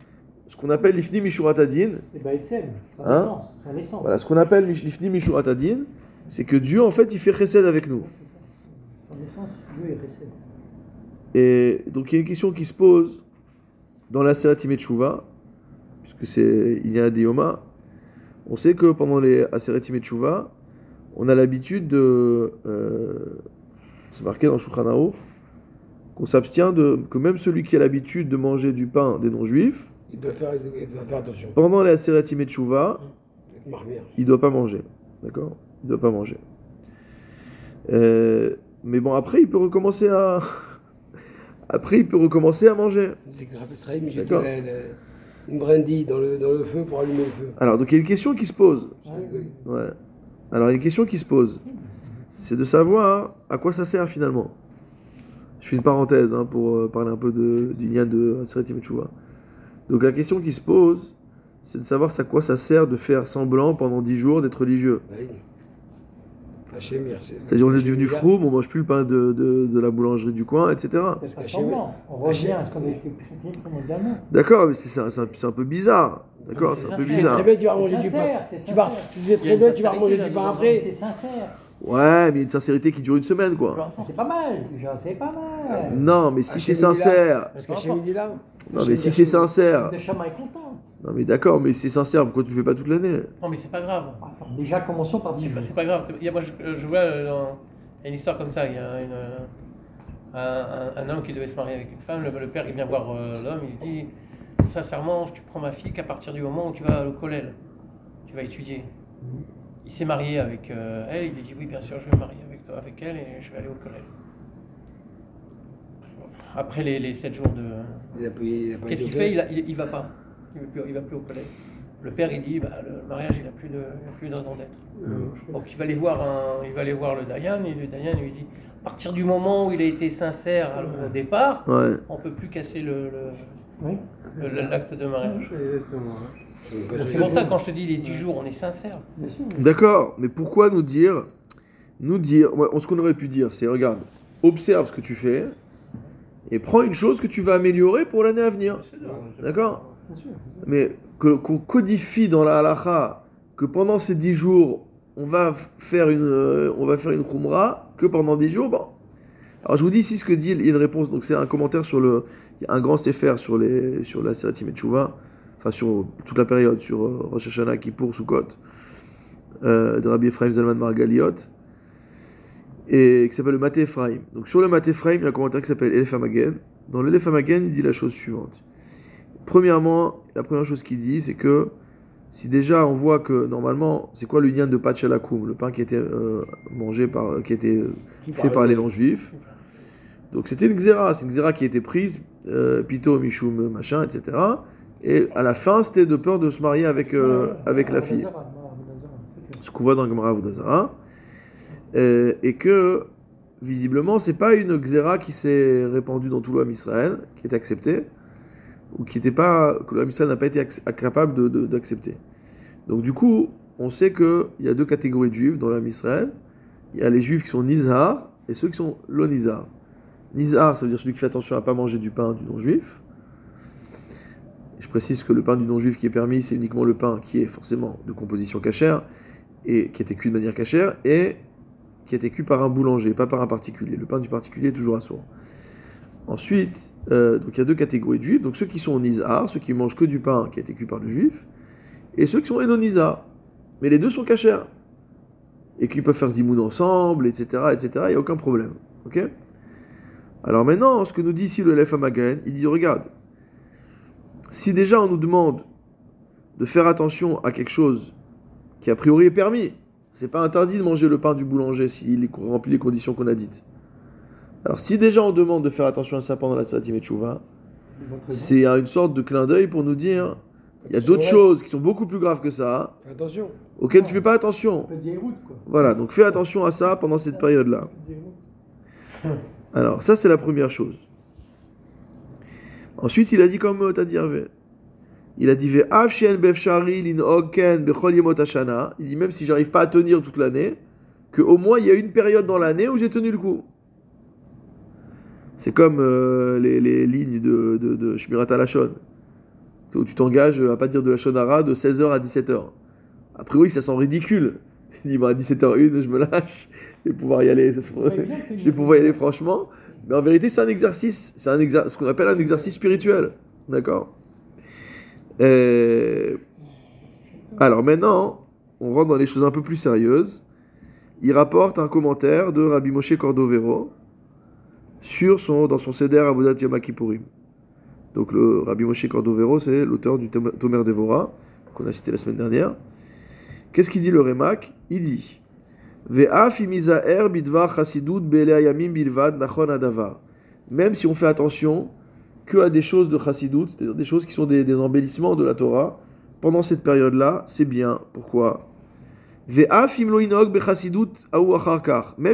Speaker 1: ce qu'on appelle lifnim mishurat adin,
Speaker 3: C'est Baïtsem, son
Speaker 1: Hein
Speaker 3: essence. Son essence.
Speaker 1: voilà, ce qu'on appelle lifnim mishurat adin, c'est que Dieu, en fait, il fait chesed avec nous.
Speaker 3: Son essence, Dieu est resté.
Speaker 1: Et donc il y a une question qui se pose dans la Seret Tchouva, puisque c'est il y a des Yoma. On sait que pendant les Aseret Tchouva, on a l'habitude de. euh, c'est marqué dans Shulchan qu'on s'abstient de. que même celui qui a l'habitude de manger du pain des non-juifs,
Speaker 5: Il doit faire, il doit faire attention.
Speaker 1: pendant les Tchouva,
Speaker 5: Marmire.
Speaker 1: il doit pas manger. D'accord? Il doit pas manger. Euh, mais bon, après, il peut recommencer à. Après, il peut recommencer à manger.
Speaker 5: J'ai tiré le- une brindille dans le, dans le feu pour allumer le feu.
Speaker 1: Alors, donc il y a une question qui se pose. Ouais. Alors, il y a une question qui se pose. C'est de savoir à quoi ça sert finalement. Je fais une parenthèse hein, pour euh, parler un peu de, du lien de Tchouva. Donc, la question qui se pose, c'est de savoir à quoi ça sert de faire semblant pendant 10 jours d'être religieux.
Speaker 5: Oui.
Speaker 1: C'est-à-dire, on est devenu froum, on mange plus le pain de, de, de la boulangerie du coin, etc.
Speaker 3: On revient à ce qu'on a été pris primordialement.
Speaker 1: D'accord, mais c'est un, c'est un- c'est un peu bizarre. D'accord,
Speaker 2: C'est
Speaker 1: un peu bizarre.
Speaker 5: Vas
Speaker 3: C'est
Speaker 5: manger du pain.
Speaker 3: sincère, c'est
Speaker 5: Tu vas,
Speaker 3: sincère.
Speaker 5: tu bien, tu vas manger du pain après.
Speaker 3: C'est sincère.
Speaker 1: Ouais, mais une sincérité qui dure une semaine, quoi.
Speaker 3: C'est pas mal, déjà, c'est pas mal.
Speaker 1: Non, mais si
Speaker 5: Hachem,
Speaker 1: c'est sincère.
Speaker 5: Parce il est là.
Speaker 1: Non, mais si c'est sincère.
Speaker 3: Le chama est content.
Speaker 1: Non, mais d'accord, mais c'est sincère, pourquoi tu le fais pas toute l'année?
Speaker 2: Non, mais c'est pas grave.
Speaker 3: Attends, déjà, commençons par
Speaker 2: C'est
Speaker 3: 10
Speaker 2: pas,
Speaker 3: jours.
Speaker 2: c'est pas grave. Il y a- moi, je, je vois euh, dans- il y a une histoire comme ça. Il y a une, euh, un, un- un homme qui devait se marier avec une femme. Le, le père, il vient voir euh, l'homme. Il dit Sincèrement, tu prends ma fille qu'à partir du moment où tu vas au collège. Tu vas étudier. Il s'est marié avec euh, elle. Il a dit Oui, bien sûr, je vais me marier avec, toi, avec elle et je vais aller au collège. Après les, les 7 jours de.
Speaker 5: A a
Speaker 2: Qu'est-ce qu'il fait? il, a- il, il va pas. Il va plus, il va plus au collège. Le père, il dit bah, le mariage, il n'a plus, de, il a plus de raison d'être. Donc il va aller voir, un, il va aller voir le Dayan et le Dayan lui dit à partir du moment où il a été sincère alors, au départ,
Speaker 1: Ouais.
Speaker 2: on peut plus casser le, le-
Speaker 3: Oui.
Speaker 2: le- l'acte de mariage.
Speaker 4: Exactement.
Speaker 2: Donc c'est pour ça que quand je te dis les 10 jours, on est sincère.
Speaker 1: D'accord, mais pourquoi nous dire. Nous dire. ouais, ce qu'on aurait pu dire, c'est regarde, observe ce que tu fais et prends une chose que tu vas améliorer pour l'année à venir. D'accord. Mais que- qu'on codifie dans la halakha que pendant ces dix jours, on va faire une, euh, on va faire une khumra, que pendant dix jours, bon. Alors je vous dis ici ce que dit, il y a une réponse, donc c'est un commentaire sur le, il y a un grand sefer sur, les, sur la Seratim et Tshuva, enfin sur toute la période, sur euh, Rosh Hashanah, Kippour, Sukkot, euh, de Rabbi Ephraim Zalman Margaliot, et qui s'appelle le Maté Ephraim. Donc sur le Maté Ephraim, il y a un commentaire qui s'appelle Elef Hamagen. Dans l'Elef Hamagen, il dit la chose suivante. Premièrement, la première chose qu'il dit, c'est que si déjà on voit que normalement, c'est quoi l'union de Pachalakoum, le pain qui était euh, mangé par, qui était euh, fait par les non-juifs. Donc c'était une xéra, c'est une xéra qui a été prise, euh, pito, michoum, machin, etc. Et à la fin, c'était de peur de se marier avec, euh, avec la fille. Ce qu'on voit dans Gemara Vodazara. Euh, et que, visiblement, c'est pas une xéra qui s'est répandue dans tout l'homme Israël, qui est acceptée, ou qui n'était pas, que l'homme Israël n'a pas été capable d'accepter. Donc du coup, on sait qu'il y a deux catégories de juifs dans l'homme Israël. Il y a les juifs qui sont nizar et ceux qui sont lonizar. Nizar, ça veut dire celui qui fait attention à ne pas manger du pain du non-juif. Je précise que le pain du non-juif qui est permis, c'est uniquement le pain qui est forcément de composition cachère et qui a été cuit de manière cachère et qui a été cuit par un boulanger, pas par un particulier. Le pain du particulier est toujours assourd. Ensuite, euh, il y a deux catégories de juifs. Donc ceux qui sont nizar, ceux qui mangent que du pain qui a été cuit par le juif, et ceux qui sont enonizar. Mais les deux sont cachères. Et qui peuvent faire zimoun ensemble, etc., etc., il n'y a aucun problème. Ok? Alors maintenant, ce que nous dit ici le Lef il dit, regarde, si déjà on nous demande de faire attention à quelque chose qui a priori est permis, c'est pas interdit de manger le pain du boulanger s'il remplit les conditions qu'on a dites. Alors si déjà on demande de faire attention à ça pendant la Satim et c'est une sorte de clin d'œil pour nous dire il y a d'autres choses qui sont beaucoup plus graves que ça,
Speaker 5: Fais attention.
Speaker 1: auxquelles tu fais pas attention.
Speaker 3: Quoi.
Speaker 1: Voilà, donc fais attention à ça pendant cette période-là. Alors, ça, c'est la première chose. Ensuite, il a dit comme tu as dit Hervé. Il a dit. Il dit même si j'arrive pas à tenir toute l'année, que au moins il y a une période dans l'année où j'ai tenu le coup. C'est comme euh, les, les lignes de, de, de Shmirat HaLashon. C'est où tu t'engages à pas dire de la Shonara de 16h à 17h. A priori, ça sent ridicule. Tu dis, bon, à 17h01, je me lâche. Je vais pouvoir y aller. Je vais pouvoir y aller franchement. Mais en vérité, c'est un exercice. C'est un ce qu'on appelle un exercice spirituel. D'accord? Euh, Alors maintenant, on rentre dans les choses un peu plus sérieuses. Il rapporte un commentaire de Rabbi Moshe Cordovero sur son, dans son Seder Avodat Yom. Donc le Rabbi Moshe Cordovero, c'est l'auteur du Tom- Tomer Devora, qu'on a cité la semaine dernière. Qu'est-ce qu'il dit le Rémac Il dit Même si on fait attention que à des choses de chassidut, c'est-à-dire des choses qui sont des, embellissements de la Torah, pendant cette période-là, c'est bien. Pourquoi? Même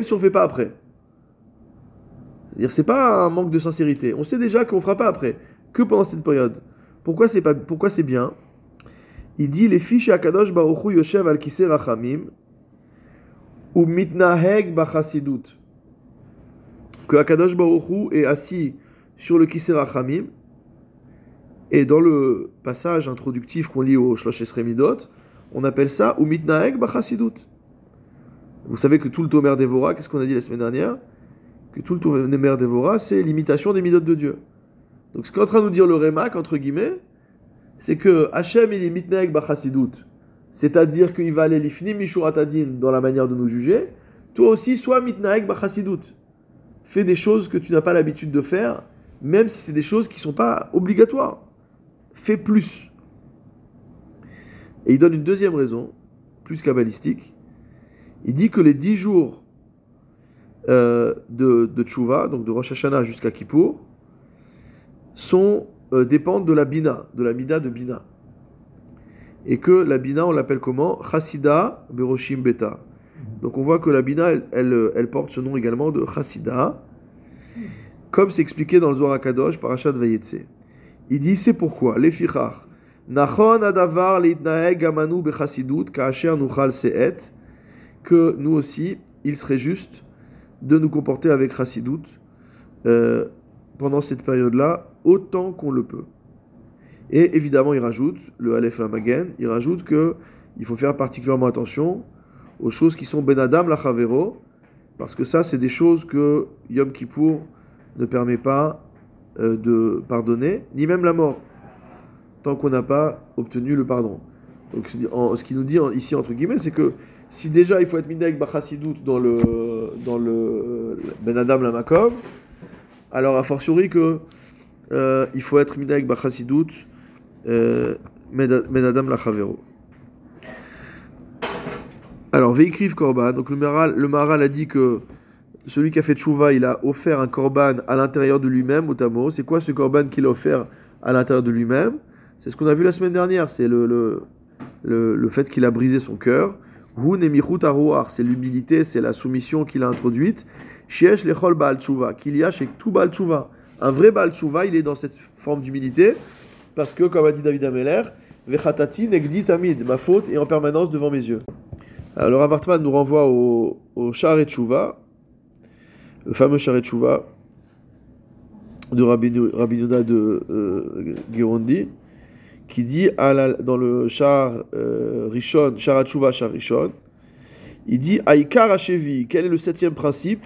Speaker 1: si on ne fait pas après. C'est-à-dire c'est pas un manque de sincérité. On sait déjà qu'on fera pas après, que pendant cette période. Pourquoi c'est pas pourquoi c'est bien? Il dit les fiches akadosh baruch Hu yoshev al rachamim ou mitnaheg. Que Akadosh Baruch Hu est assis sur le kisei rachamim et dans le passage introductif qu'on lit au Shlosh Esremidot, on appelle ça ou mitnaheg. Vous savez que tout le Tomer Devora, qu'est-ce qu'on a dit la semaine dernière? Que tout le Tomer Devora, c'est l'imitation des midot de Dieu. Donc ce qu'est en train de nous dire le Rémac, entre guillemets, c'est que Hachem il est mitnaheg. C'est-à-dire qu'il va aller l'ifnim mishuratadin dans la manière de nous juger. Toi aussi, sois mitnaek bachasidut. Fais des choses que tu n'as pas l'habitude de faire, même si c'est des choses qui ne sont pas obligatoires. Fais plus. Et il donne une deuxième raison, plus kabbalistique. Il dit que les dix jours euh, de, de Tchouva, donc de Rosh Hashanah jusqu'à Kippour, sont, euh, dépendent de la Bina, de la Mida de Bina et que la bina, on l'appelle comment? Chassida Beroshim Beta. Donc on voit que la bina, elle, elle, porte ce nom également de Chassida, comme c'est expliqué dans le Zohar HaKadosh par Achat Vayetse. Il dit c'est pourquoi, les fichach, Nachon adavar leitnaeg gamanu bechassidut ka'asher nuchal se'et, que nous aussi, il serait juste de nous comporter avec chassidut euh, pendant cette période-là, autant qu'on le peut. Et évidemment, il rajoute, le Aleph Lamagen, il rajoute que il faut faire particulièrement attention aux choses qui sont Ben Adam la Chavero, parce que ça, c'est des choses que Yom Kippour ne permet pas euh, de pardonner, ni même la mort, tant qu'on n'a pas obtenu le pardon. Donc, ce qui nous dit ici, entre guillemets, c'est que si déjà il faut être Midek Bachassidout dans le, dans le Ben Adam la Makom, alors a fortiori que euh, il faut être Midek Bachassidout euh, Ben Ben Adam la Chavero. Alors, Veikriv Korban, donc le Maral, le Maral a dit que celui qui a fait tchouva, il a offert un korban à l'intérieur de lui-même, au tamo. C'est quoi ce korban qu'il a offert à l'intérieur de lui-même? C'est ce qu'on a vu la semaine dernière, c'est le, le, le, le fait qu'il a brisé son cœur. Hun c'est l'humilité, c'est la soumission qu'il a introduite. Shiesh lechol baal tchouva, qu'il y a chez tout baal tchouva. Un vrai baal tchouva, il est dans cette forme d'humilité, parce que, comme a dit David Ameller, vechatati negdi tamid, ma faute est en permanence devant mes yeux. Alors, Hartman nous renvoie au, au Sha'ar Tchouva, le fameux Sha'ar Tchouva de Rabbi Rabbi Yehuda de euh, Girondi, qui dit dans le Sha'ar euh, Rishon, Sha'ar Tchouva, Sha'ar Rishon, il dit Aïkar Hashevi, quel est le septième principe?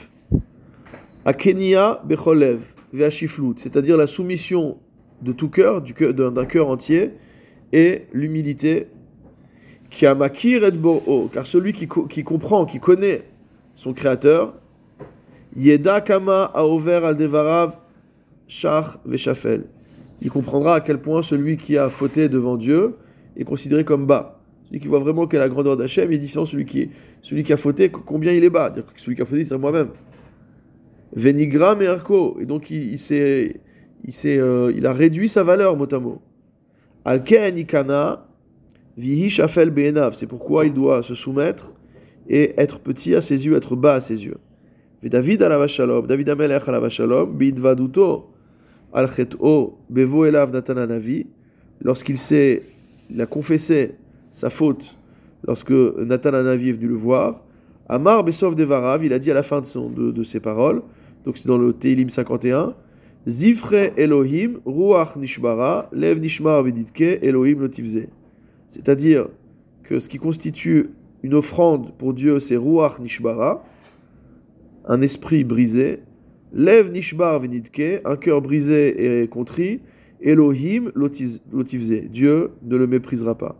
Speaker 1: Akenia Becholev, Ve'ashiflut, c'est-à-dire la soumission de tout cœur, du cœur- d'un cœur entier, et l'humilité qui a makir et car celui qui, co- qui comprend, qui connaît son créateur, yeda kama aover al devarav shach veshafel. Il comprendra à quel point celui qui a fauté devant Dieu est considéré comme bas. Celui qui voit vraiment quelle est la grandeur d'Hachem est différent de celui qui, celui qui a fauté, combien il est bas. C'est-à-dire que celui qui a fauté, c'est moi-même. Venigra merko. Et donc il, il s'est, il, euh, il a réduit sa valeur, mot à mot. C'est pourquoi il doit se soumettre et être petit à ses yeux, être bas à ses yeux. Et David alava shalom, David amelech alava shalom, bidvaduto al chet'o bevo elav natan hanavi, lorsqu'il s'est, il a confessé sa faute, lorsque Nathan Hanavi est venu le voir, Amar besov devarav, il a dit à la fin de, son, de, de ses paroles, donc c'est dans le Teilim 51, Zifre Elohim, Ruach Nishbara, Lev Nishmar Veditke, Elohim Lotivze. C'est-à-dire que ce qui constitue une offrande pour Dieu, c'est Ruach Nishbara, un esprit brisé, Lev Nishbar Venitke, un cœur brisé et contrit, Elohim Lotivze, Dieu ne le méprisera pas.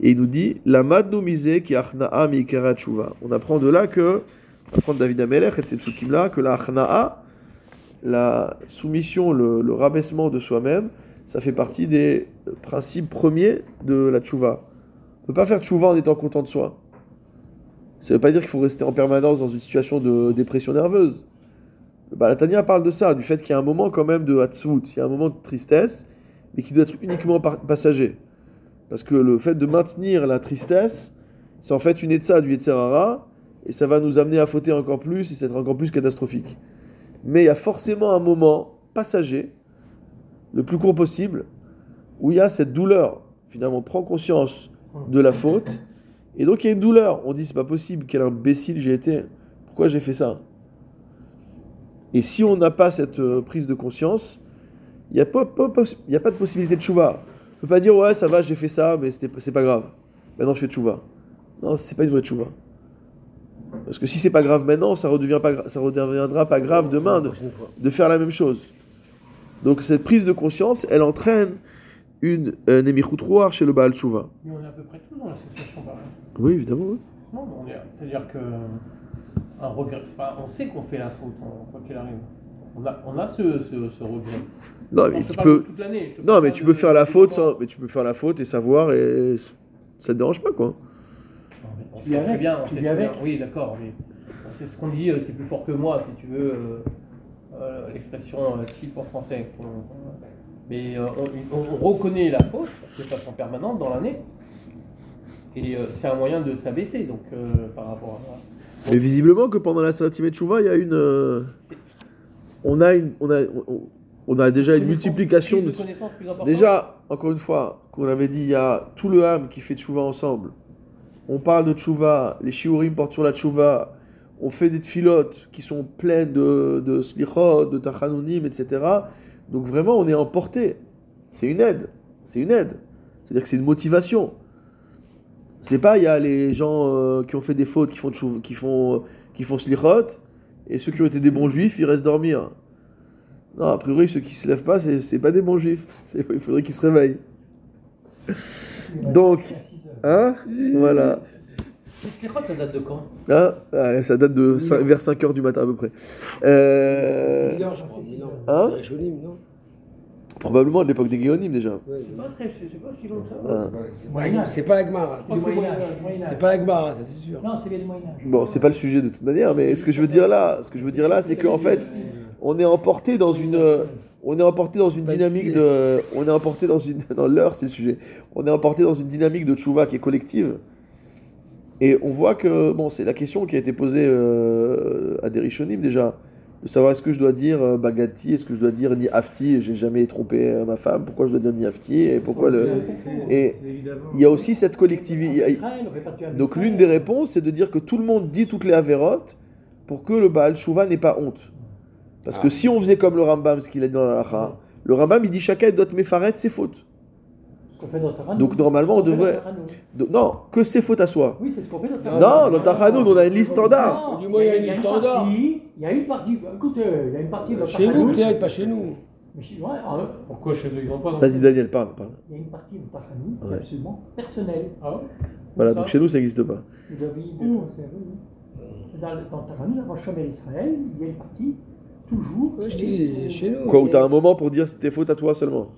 Speaker 1: Et il nous dit, la madnu misé qui achna'a mi ikara tshuva. On apprend de là que, on apprend de David Amelech et de ces psukim-là, que la achna'a, la soumission, le, rabaissement de soi-même, ça fait partie des principes premiers de la tchouva. On ne peut pas faire tchouva en étant content de soi. Ça ne veut pas dire qu'il faut rester en permanence dans une situation de dépression nerveuse. Le Balatania parle de ça, du fait qu'il y a un moment quand même de hatzvut, il y a un moment de tristesse, mais qui doit être uniquement passager. Parce que le fait de maintenir la tristesse, c'est en fait une etza du Yetzerara, et ça va nous amener à fauter encore plus, et c'est encore plus catastrophique. Mais il y a forcément un moment passager, le plus court possible, où il y a cette douleur. Finalement, on prend conscience de la faute, et donc il y a une douleur. On dit c'est pas possible, quel imbécile j'ai été, pourquoi j'ai fait ça? Et si on n'a pas cette euh, prise de conscience, il n'y a, pas, y a pas de possibilité de chouva. On peut pas dire ouais ça va, j'ai fait ça, mais c'est pas grave. Maintenant je fais chouva. Non, c'est pas une vraie chouva. Parce que si c'est pas grave maintenant, ça redevient pas, ça redeviendra pas grave demain de, de faire la même chose. Donc cette prise de conscience, elle entraîne une euh, némichut roar chez le Baal Tshuva.
Speaker 2: Mais on est à peu près tous dans la situation pareille.
Speaker 1: Oui, évidemment. oui.
Speaker 2: Non, mais on est- c'est-à-dire que un regret, c'est pas- on sait qu'on fait la faute, on- quoi qu'il arrive. On a, on a ce, ce, ce regret.
Speaker 1: Non, mais tu peux.
Speaker 2: toute l'année,
Speaker 1: Non, mais tu peux faire la faute sans. Mais tu peux faire la faute et savoir et ça te dérange pas quoi.
Speaker 2: On sait très bien, on sait très bien. Oui, d'accord, mais c'est ce qu'on dit, euh, c'est plus fort que moi, si tu veux, euh, euh, l'expression type en français. Mais euh, on, on- on reconnaît la faute de façon permanente dans l'année. Et euh, c'est un moyen de s'abaisser, donc euh, par rapport à.
Speaker 1: Mais visiblement que pendant la Satimé Chouva, il y a une. euh, On a une. On a, on, on a déjà une multiplication de.
Speaker 2: de.
Speaker 1: Déjà, encore une fois, qu'on avait dit, il y a tout le ham qui fait Tchouva ensemble. On parle de Tchouva, les Shiurim portent sur la Tchouva. On fait des tfilotes qui sont pleines de, de slichot, de tachanunim, etc. Donc vraiment, on est emporté. C'est une aide. C'est une aide. C'est-à-dire que c'est une motivation. C'est pas, il y a les gens euh, qui ont fait des fautes, qui font, tchouv- qui font, qui font slichot, et ceux qui ont été des bons juifs, ils restent dormir. Non, a priori, ceux qui se lèvent pas, c'est pas des bons juifs. Il faudrait qu'ils se réveillent. Donc. Hein Voilà.
Speaker 2: Ça date de quand
Speaker 1: Hein Ouais, ça date de cin- vers 5h du matin à peu près. Euh,
Speaker 5: Bizarre, je crois.
Speaker 1: Hein
Speaker 5: non
Speaker 1: probablement de l'époque des Guéonimes déjà.
Speaker 5: Ouais,
Speaker 2: C'est pas très, c'est pas si long que ça.
Speaker 1: Ah.
Speaker 5: c'est pas- la Gemara.
Speaker 3: C'est
Speaker 5: pas la Gemara, ça c'est sûr.
Speaker 3: Non, c'est bien du Moyen-Âge.
Speaker 1: Bon, c'est pas le sujet de toute manière, mais ce que je veux dire là, ce que je veux dire là, c'est qu'en fait, on est emporté dans une, on est emporté dans une dynamique de, on est emporté dans une, dans l'heure, c'est le sujet. On est emporté dans une dynamique de tchouva qui est collective. Et on voit que, bon, c'est la question qui a été posée euh, à des Rishonim déjà, de savoir est-ce que je dois dire euh, Bagati, est-ce que je dois dire ni Afti, j'ai jamais trompé euh, ma femme, pourquoi je dois dire ni Afti, et pourquoi le. Et il y a aussi cette collectivité. Donc l'une des réponses, c'est de dire que tout le monde dit toutes les avérotes pour que le Baal Shouva n'ait pas honte. Parce que
Speaker 5: Ah.
Speaker 1: si on faisait comme le Rambam, ce qu'il a dit dans la Lacha, le Rambam il dit chacun doit méfaret ses fautes.
Speaker 3: Ce qu'on fait dans.
Speaker 1: Donc, normalement, on devrait- non, que ses fautes à soi.
Speaker 3: Oui, c'est ce qu'on fait dans
Speaker 1: Non,
Speaker 3: Taranoum.
Speaker 1: dans Tachanoun, on a une liste standard.
Speaker 3: Non,
Speaker 5: Du moins, il y a une
Speaker 3: une
Speaker 5: standard.
Speaker 3: partie- Il y a une partie. bah, Écoute, euh, il y a une partie dans
Speaker 5: Chez nous, peut-être, pas chez nous.
Speaker 2: Pourquoi chez eux ils n'ont pas non
Speaker 1: Vas-y Daniel, parle, parle.
Speaker 3: Il y a une partie dans Taranoum qui est
Speaker 1: Ouais.
Speaker 3: absolument personnelle.
Speaker 2: Ah ouais
Speaker 1: Voilà, donc chez nous ça n'existe pas.
Speaker 3: David, oui. Dans, dans Taranoum, avant Israël, il y a une partie toujours.
Speaker 5: Chez nous.
Speaker 1: Quoi, où t'as un moment pour dire c'était faute à toi seulement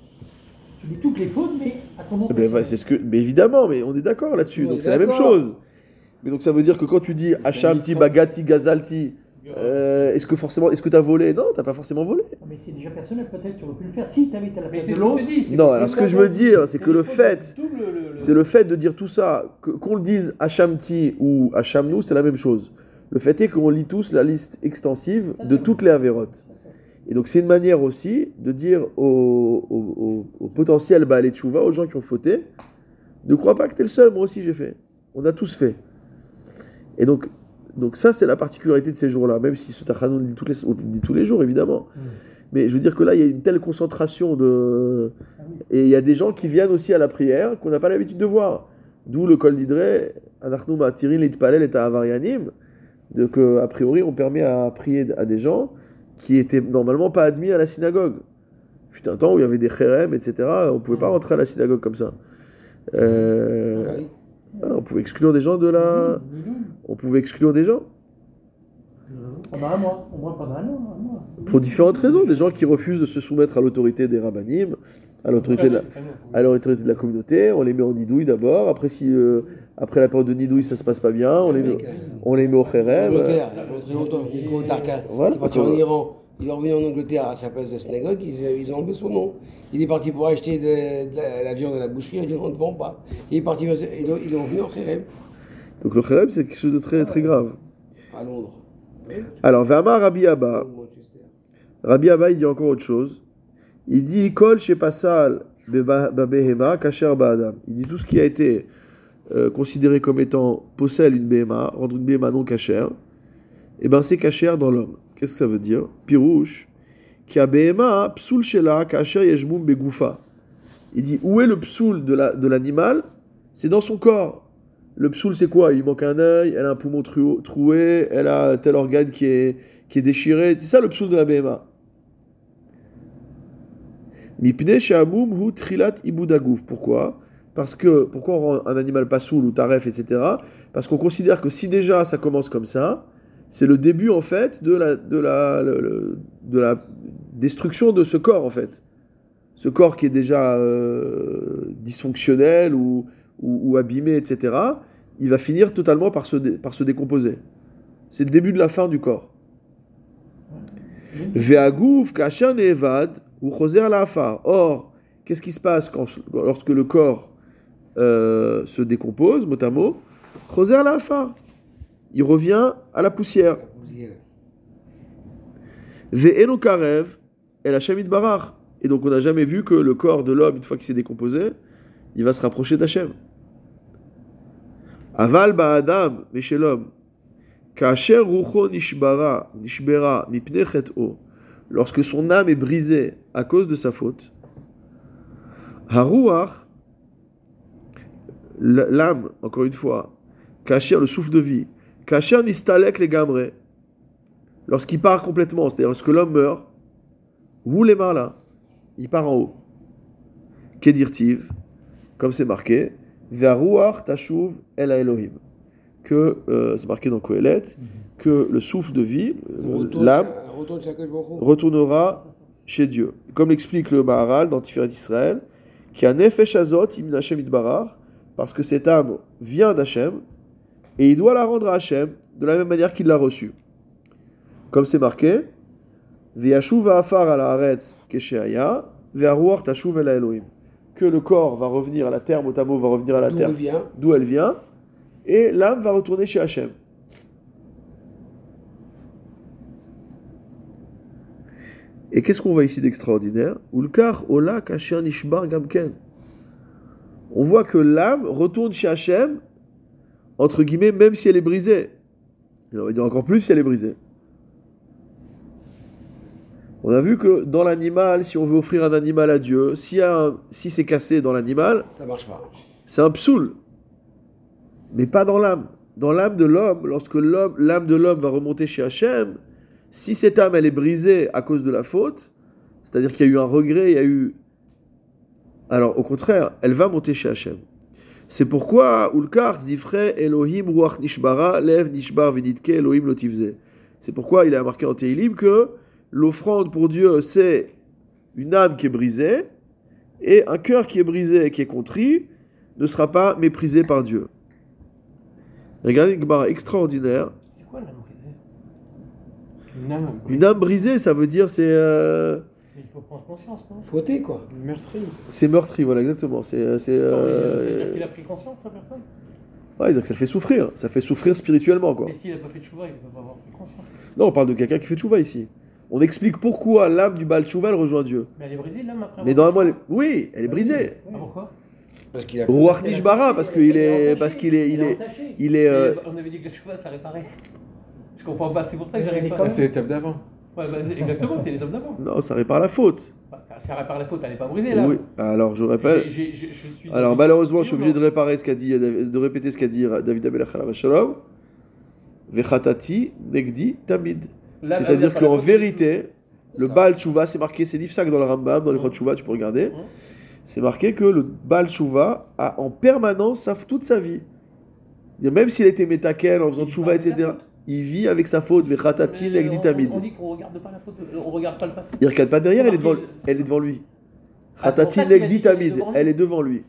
Speaker 3: Tu dis toutes les fautes, mais à ton nom.
Speaker 1: Eh ben, ouais, c'est ce que, mais évidemment, mais on est d'accord là-dessus,
Speaker 5: On
Speaker 1: donc
Speaker 5: est
Speaker 1: c'est la même chose. Mais donc ça veut dire que quand tu dis Hachamti, Bagati, Gazalti, euh, est-ce que forcément, est-ce que t'as volé? Non, t'as pas forcément volé.
Speaker 3: Mais c'est déjà personnel, peut-être tu aurais pu le faire si tu avais été à la
Speaker 2: Mais
Speaker 3: place
Speaker 2: c'est
Speaker 3: de l'autre.
Speaker 1: Non, alors ce que je veux dire, c'est que le fait, c'est le fait de dire tout ça, que- qu'on le dise Hachamti ou Hachamnou, c'est la même chose. Le fait est qu'on lit tous la liste extensive de toutes les avérotes. Et donc c'est une manière aussi de dire aux, aux, aux- aux potentiels Baalé Tchouva, aux gens qui ont fauté, ne crois pas que t'es le seul, moi aussi j'ai fait. On a tous fait. Et donc, donc ça c'est la particularité de ces jours-là, même si ce Tachanoun dit, dit tous les jours évidemment. Mais je veux dire que là il y a une telle concentration de...
Speaker 3: Ah.
Speaker 1: Et il y a des gens qui viennent aussi à la prière qu'on n'a pas l'habitude de voir. D'où le col d'Idré, Anachnou Matirin Litpalel et Avarianim, que a priori on permet à prier à des gens qui étaient normalement pas admis à la synagogue. Fut un temps où il y avait des chérem, etc. On pouvait pas rentrer à la synagogue comme ça. Euh,
Speaker 5: Ah
Speaker 1: ah, on pouvait exclure des gens de la.
Speaker 3: L'une.
Speaker 1: On pouvait exclure des gens
Speaker 3: Pendant un mois, au moins pendant un an. Un mois.
Speaker 1: pour différentes raisons. Des gens qui refusent de se soumettre à l'autorité des rabbinim, à l'autorité de la, à l'autorité de la communauté. On les met en nidouille d'abord. Après, si euh, après la période de nidouille ça se passe pas bien, on les met, on les met au.
Speaker 5: Angleterre, il y a pas très longtemps, Nico Tarka,
Speaker 1: Voilà.
Speaker 5: il est parti en Iran, il est revenu en Angleterre à sa place de synagogue, ils, ils ont enlevé son nom. Il est parti pour acheter de, de la, la viande à la boucherie, il a dit on ne vend pas. Il est parti, ils l'ont revenu en Kherem,
Speaker 1: Donc le chérem c'est quelque chose de très très grave.
Speaker 5: à Londres.
Speaker 1: Alors, Vama Rabbi Abba. Rabbi Abba, il dit encore autre chose. Il dit Kol chez Passal Babehema Ba'adam. Il dit tout ce qui a été euh, considéré comme étant possède une Behema, rendre une Behema non cachère, et ben c'est cachère dans l'homme. Qu'est-ce que ça veut dire? Pirouche. Qui a Behema, psoul shela Kacher Begoufa. Il dit où est le psoul de la- de l'animal? C'est dans son corps. Le psoul, c'est quoi? Il manque un œil, elle a un poumon troué, elle a tel organe qui est, qui est déchiré. C'est ça le psoul de la BMA. Mipne hu trilat ibudagouf. Pourquoi? Parce que, pourquoi on rend un animal pas soul ou taref, etc. Parce qu'on considère que si déjà ça commence comme ça, c'est le début en fait de la, de, la, de la destruction de ce corps en fait. Ce corps qui est déjà euh, dysfonctionnel ou, ou, abîmé, etc., il va finir totalement par se, par se décomposer. C'est le début de la fin du corps. Or, qu'est-ce qui se passe lorsque le corps euh, se décompose, mot à mot Choser la'afar. Il revient à la poussière. Ve'eno karev el Hashem barach. Et donc, on n'a jamais vu que le corps de l'homme, une fois qu'il s'est décomposé, il va se rapprocher d'Hachem. Aval ba'adam, mais chez l'homme, Kacher rucho nishbara, nishbera, chet'o, lorsque son âme est brisée à cause de sa faute, haruach, l'âme, encore une fois, cacher le souffle de vie, cacher nistalek les gamrés, lorsqu'il part complètement, c'est-à-dire lorsque l'homme meurt, ou les là, il part en haut. Kedirtiv, comme c'est marqué, Ve'aruach tashuv el Elohim. Que, euh, c'est marqué dans Kohelet, que le souffle de vie, euh, l'âme, retournera chez Dieu. Comme l'explique le Maharal dans Tiferet d'Israël, qui a nefesh azot im Hashem itbarach, parce que cette âme vient d'Hachem, et il doit la rendre à Hachem de la même manière qu'il l'a reçue. Comme c'est marqué. Que le corps va revenir à la terre, mot à mot va revenir à la terre, d'où elle vient, et l'âme va retourner chez Hachem. Et qu'est-ce qu'on voit ici d'extraordinaire? Ulkar ola kasher nishbar gamken. On voit que l'âme retourne chez Hachem, entre guillemets, même si elle est brisée. Et on va dire encore plus si elle est brisée. On a vu que dans l'animal, si on veut offrir un animal à Dieu, un- si c'est cassé dans l'animal,
Speaker 5: Ça marche pas.
Speaker 1: c'est un psoul. Mais pas dans l'âme. Dans l'âme de l'homme, lorsque l'homme- l'âme de l'homme va remonter chez Hachem, si cette âme elle est brisée à cause de la faute, c'est-à-dire qu'il y a eu un regret, il y a eu. Alors au contraire, elle va monter chez Hachem. C'est pourquoi Ulkar Zifre Elohim Ruach Nishbara Lev Nishbar Viditke Elohim Lotivze. C'est pourquoi il a marqué en Teilim que l'offrande pour Dieu c'est une âme qui est brisée et un cœur qui est brisé et qui est contrit ne sera pas méprisé par Dieu. Regardez une Gemara extraordinaire.
Speaker 2: C'est quoi l'âme brisée?
Speaker 4: Une âme
Speaker 1: Une âme brisée, ça veut dire c'est euh,
Speaker 2: Il faut prendre conscience, non?
Speaker 5: Fauté, quoi.
Speaker 4: meurtrie.
Speaker 1: c'est meurtri, voilà exactement. C'est euh, c'est euh,
Speaker 2: C'est-à-dire qu'il a pris conscience, la personne?
Speaker 1: Ouais, c'est-à-dire que ça le fait souffrir, ça fait souffrir spirituellement quoi.
Speaker 2: Mais s'il n'a pas fait de chouva, il ne peut pas avoir pris conscience.
Speaker 1: Non, on parle de quelqu'un qui fait tchouva ici. On explique pourquoi l'âme du Baal Tchouva elle rejoint Dieu.
Speaker 2: Mais elle est brisée, l'âme, après
Speaker 1: Mais normalement, elle est- oui, elle est brisée.
Speaker 2: Ah, pourquoi?
Speaker 5: Parce qu'il a
Speaker 1: Ruach Nishbara parce qu'il est parce qu'il est il est il est euh,
Speaker 2: On avait dit que la chouva, ça réparait. Je comprends pas, c'est pour ça que j'arrive pas.
Speaker 4: Ah, c'est l'étape d'avant.
Speaker 2: Bah, exactement, c'est les hommes d'avant.
Speaker 1: non, ça répare la faute.
Speaker 2: Bah, Ça répare la faute, elle n'est pas brisée, là.
Speaker 1: Oui. Alors je répète.
Speaker 2: J'ai- j'ai- je suis
Speaker 1: Alors malheureusement, je suis obligé de réparer ce qu'a dit, de répéter ce qu'a dit David Amelach alav shalom. Vechatati negdi tamid. C'est-à-dire qu'en vérité, le. Baal Tshuva, c'est marqué, c'est Nifsak dans le Rambam, dans les Chot Tshuva, tu peux regarder.
Speaker 2: Mhm.
Speaker 1: C'est marqué que le Baal Tshuva a en permanence toute sa vie. Même s'il était métaken en faisant Tshuva, etc.. il vit avec sa faute.
Speaker 2: On-. On dit qu'on regarde pas la faute, on regarde pas le passé.
Speaker 1: Il regarde pas derrière, elle est devant,
Speaker 2: marqué-
Speaker 1: elle est devant lui.
Speaker 2: Ah, c'est pour
Speaker 1: Khatati
Speaker 2: ça qu'il a
Speaker 1: negdi
Speaker 2: dit qu'elle est
Speaker 1: tamid,
Speaker 2: devant lui.
Speaker 1: elle est devant lui.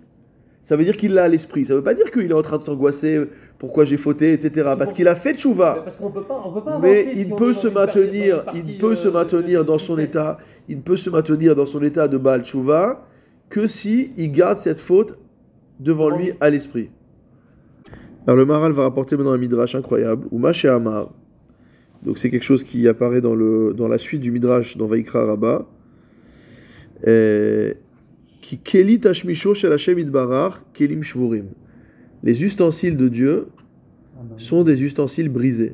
Speaker 1: Ça veut dire qu'il l'a à l'esprit. Ça veut pas dire qu'il est en train de s'angoisser, pourquoi j'ai fauté, etc. Parce qu'il a fait tchouva.
Speaker 2: Parce qu'on peut pas, on peut pas
Speaker 1: Mais il
Speaker 2: si
Speaker 1: peut se maintenir, il peut se maintenir
Speaker 2: de-
Speaker 1: dans
Speaker 2: de
Speaker 1: son état, il ne peut se maintenir dans son état de Baal Tchouva que si il garde cette faute devant lui. à l'esprit. Alors le Maral va rapporter maintenant un midrash incroyable, ou Maché Amar. Donc c'est quelque chose qui apparaît dans, le, dans la suite du midrash dans Vaikra Rabbah. Et- Qui Keli Tashmisho Idbarach Kelim Shvurim. Les ustensiles de Dieu sont des ustensiles brisés.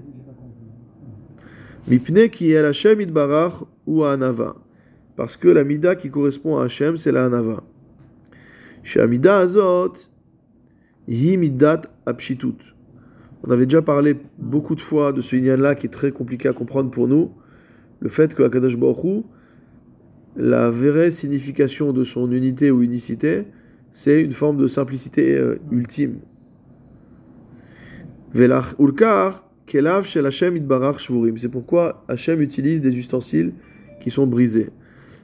Speaker 1: Mipne qui Hashem Idbarach ou Anava. Parce que la mida qui correspond à Hashem, c'est la Anava. Chez Amida Azot, hi midat apshitut. On avait déjà parlé beaucoup de fois de ce lien-là qui est très compliqué à comprendre pour nous. Le fait que Hu, la vraie signification de son unité ou unicité, c'est une forme de simplicité euh, ultime. C'est pourquoi Hashem utilise des ustensiles qui sont brisés.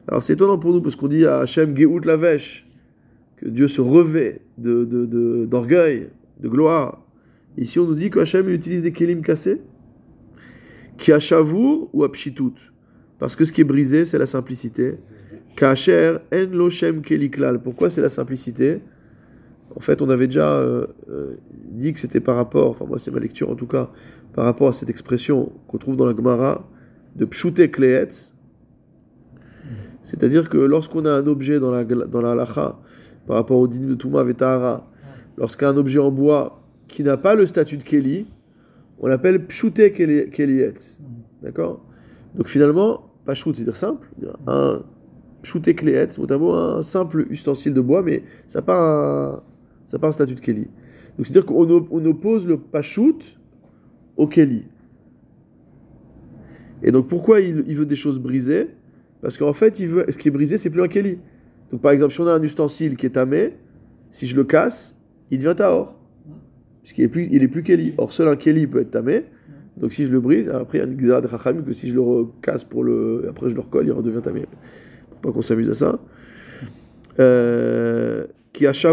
Speaker 1: Alors c'est étonnant pour nous parce qu'on dit à Hashem geout lavesh que Dieu se revêt de, de, d'orgueil, de gloire. Ici on nous dit il utilise des kelim cassés, qui a ou apshitut. Parce que ce qui est brisé c'est la simplicité. Kacher en lo shem keliklal. Pourquoi c'est la simplicité? En fait, on avait déjà euh, euh, dit que c'était par rapport, enfin moi c'est ma lecture en tout cas, par rapport à cette expression qu'on trouve dans la Gemara de pshute kleetz. C'est-à-dire que lorsqu'on a un objet dans la, dans la halacha, par rapport au dinim de Touma Vetahara, lorsqu'un un objet en bois qui n'a pas le statut de Keli, on l'appelle pshute keli- kelietz. D'accord? Donc finalement, pas c'est-à-dire simple, un pshute kleetz, mot à mot, un simple ustensile de bois, mais ça n'a pas un, ça pas un statut de Keli. Donc c'est-à-dire qu'on on oppose le Pashut au Keli. Et donc pourquoi il, veut des choses brisées? Parce qu'en fait, il veut, ce qui est brisé, c'est plus un Keli. Donc par exemple, si on a un ustensile qui est tamé, si je le casse, il devient Tahor. Puisqu'il est plus, il est plus Keli. Or, seul un Keli peut être tamé. Donc si je le brise, après il y a une de que si je le recasse pour le. Après je le recolle, il redevient tamé. Pour pas qu'on s'amuse à ça. Euh,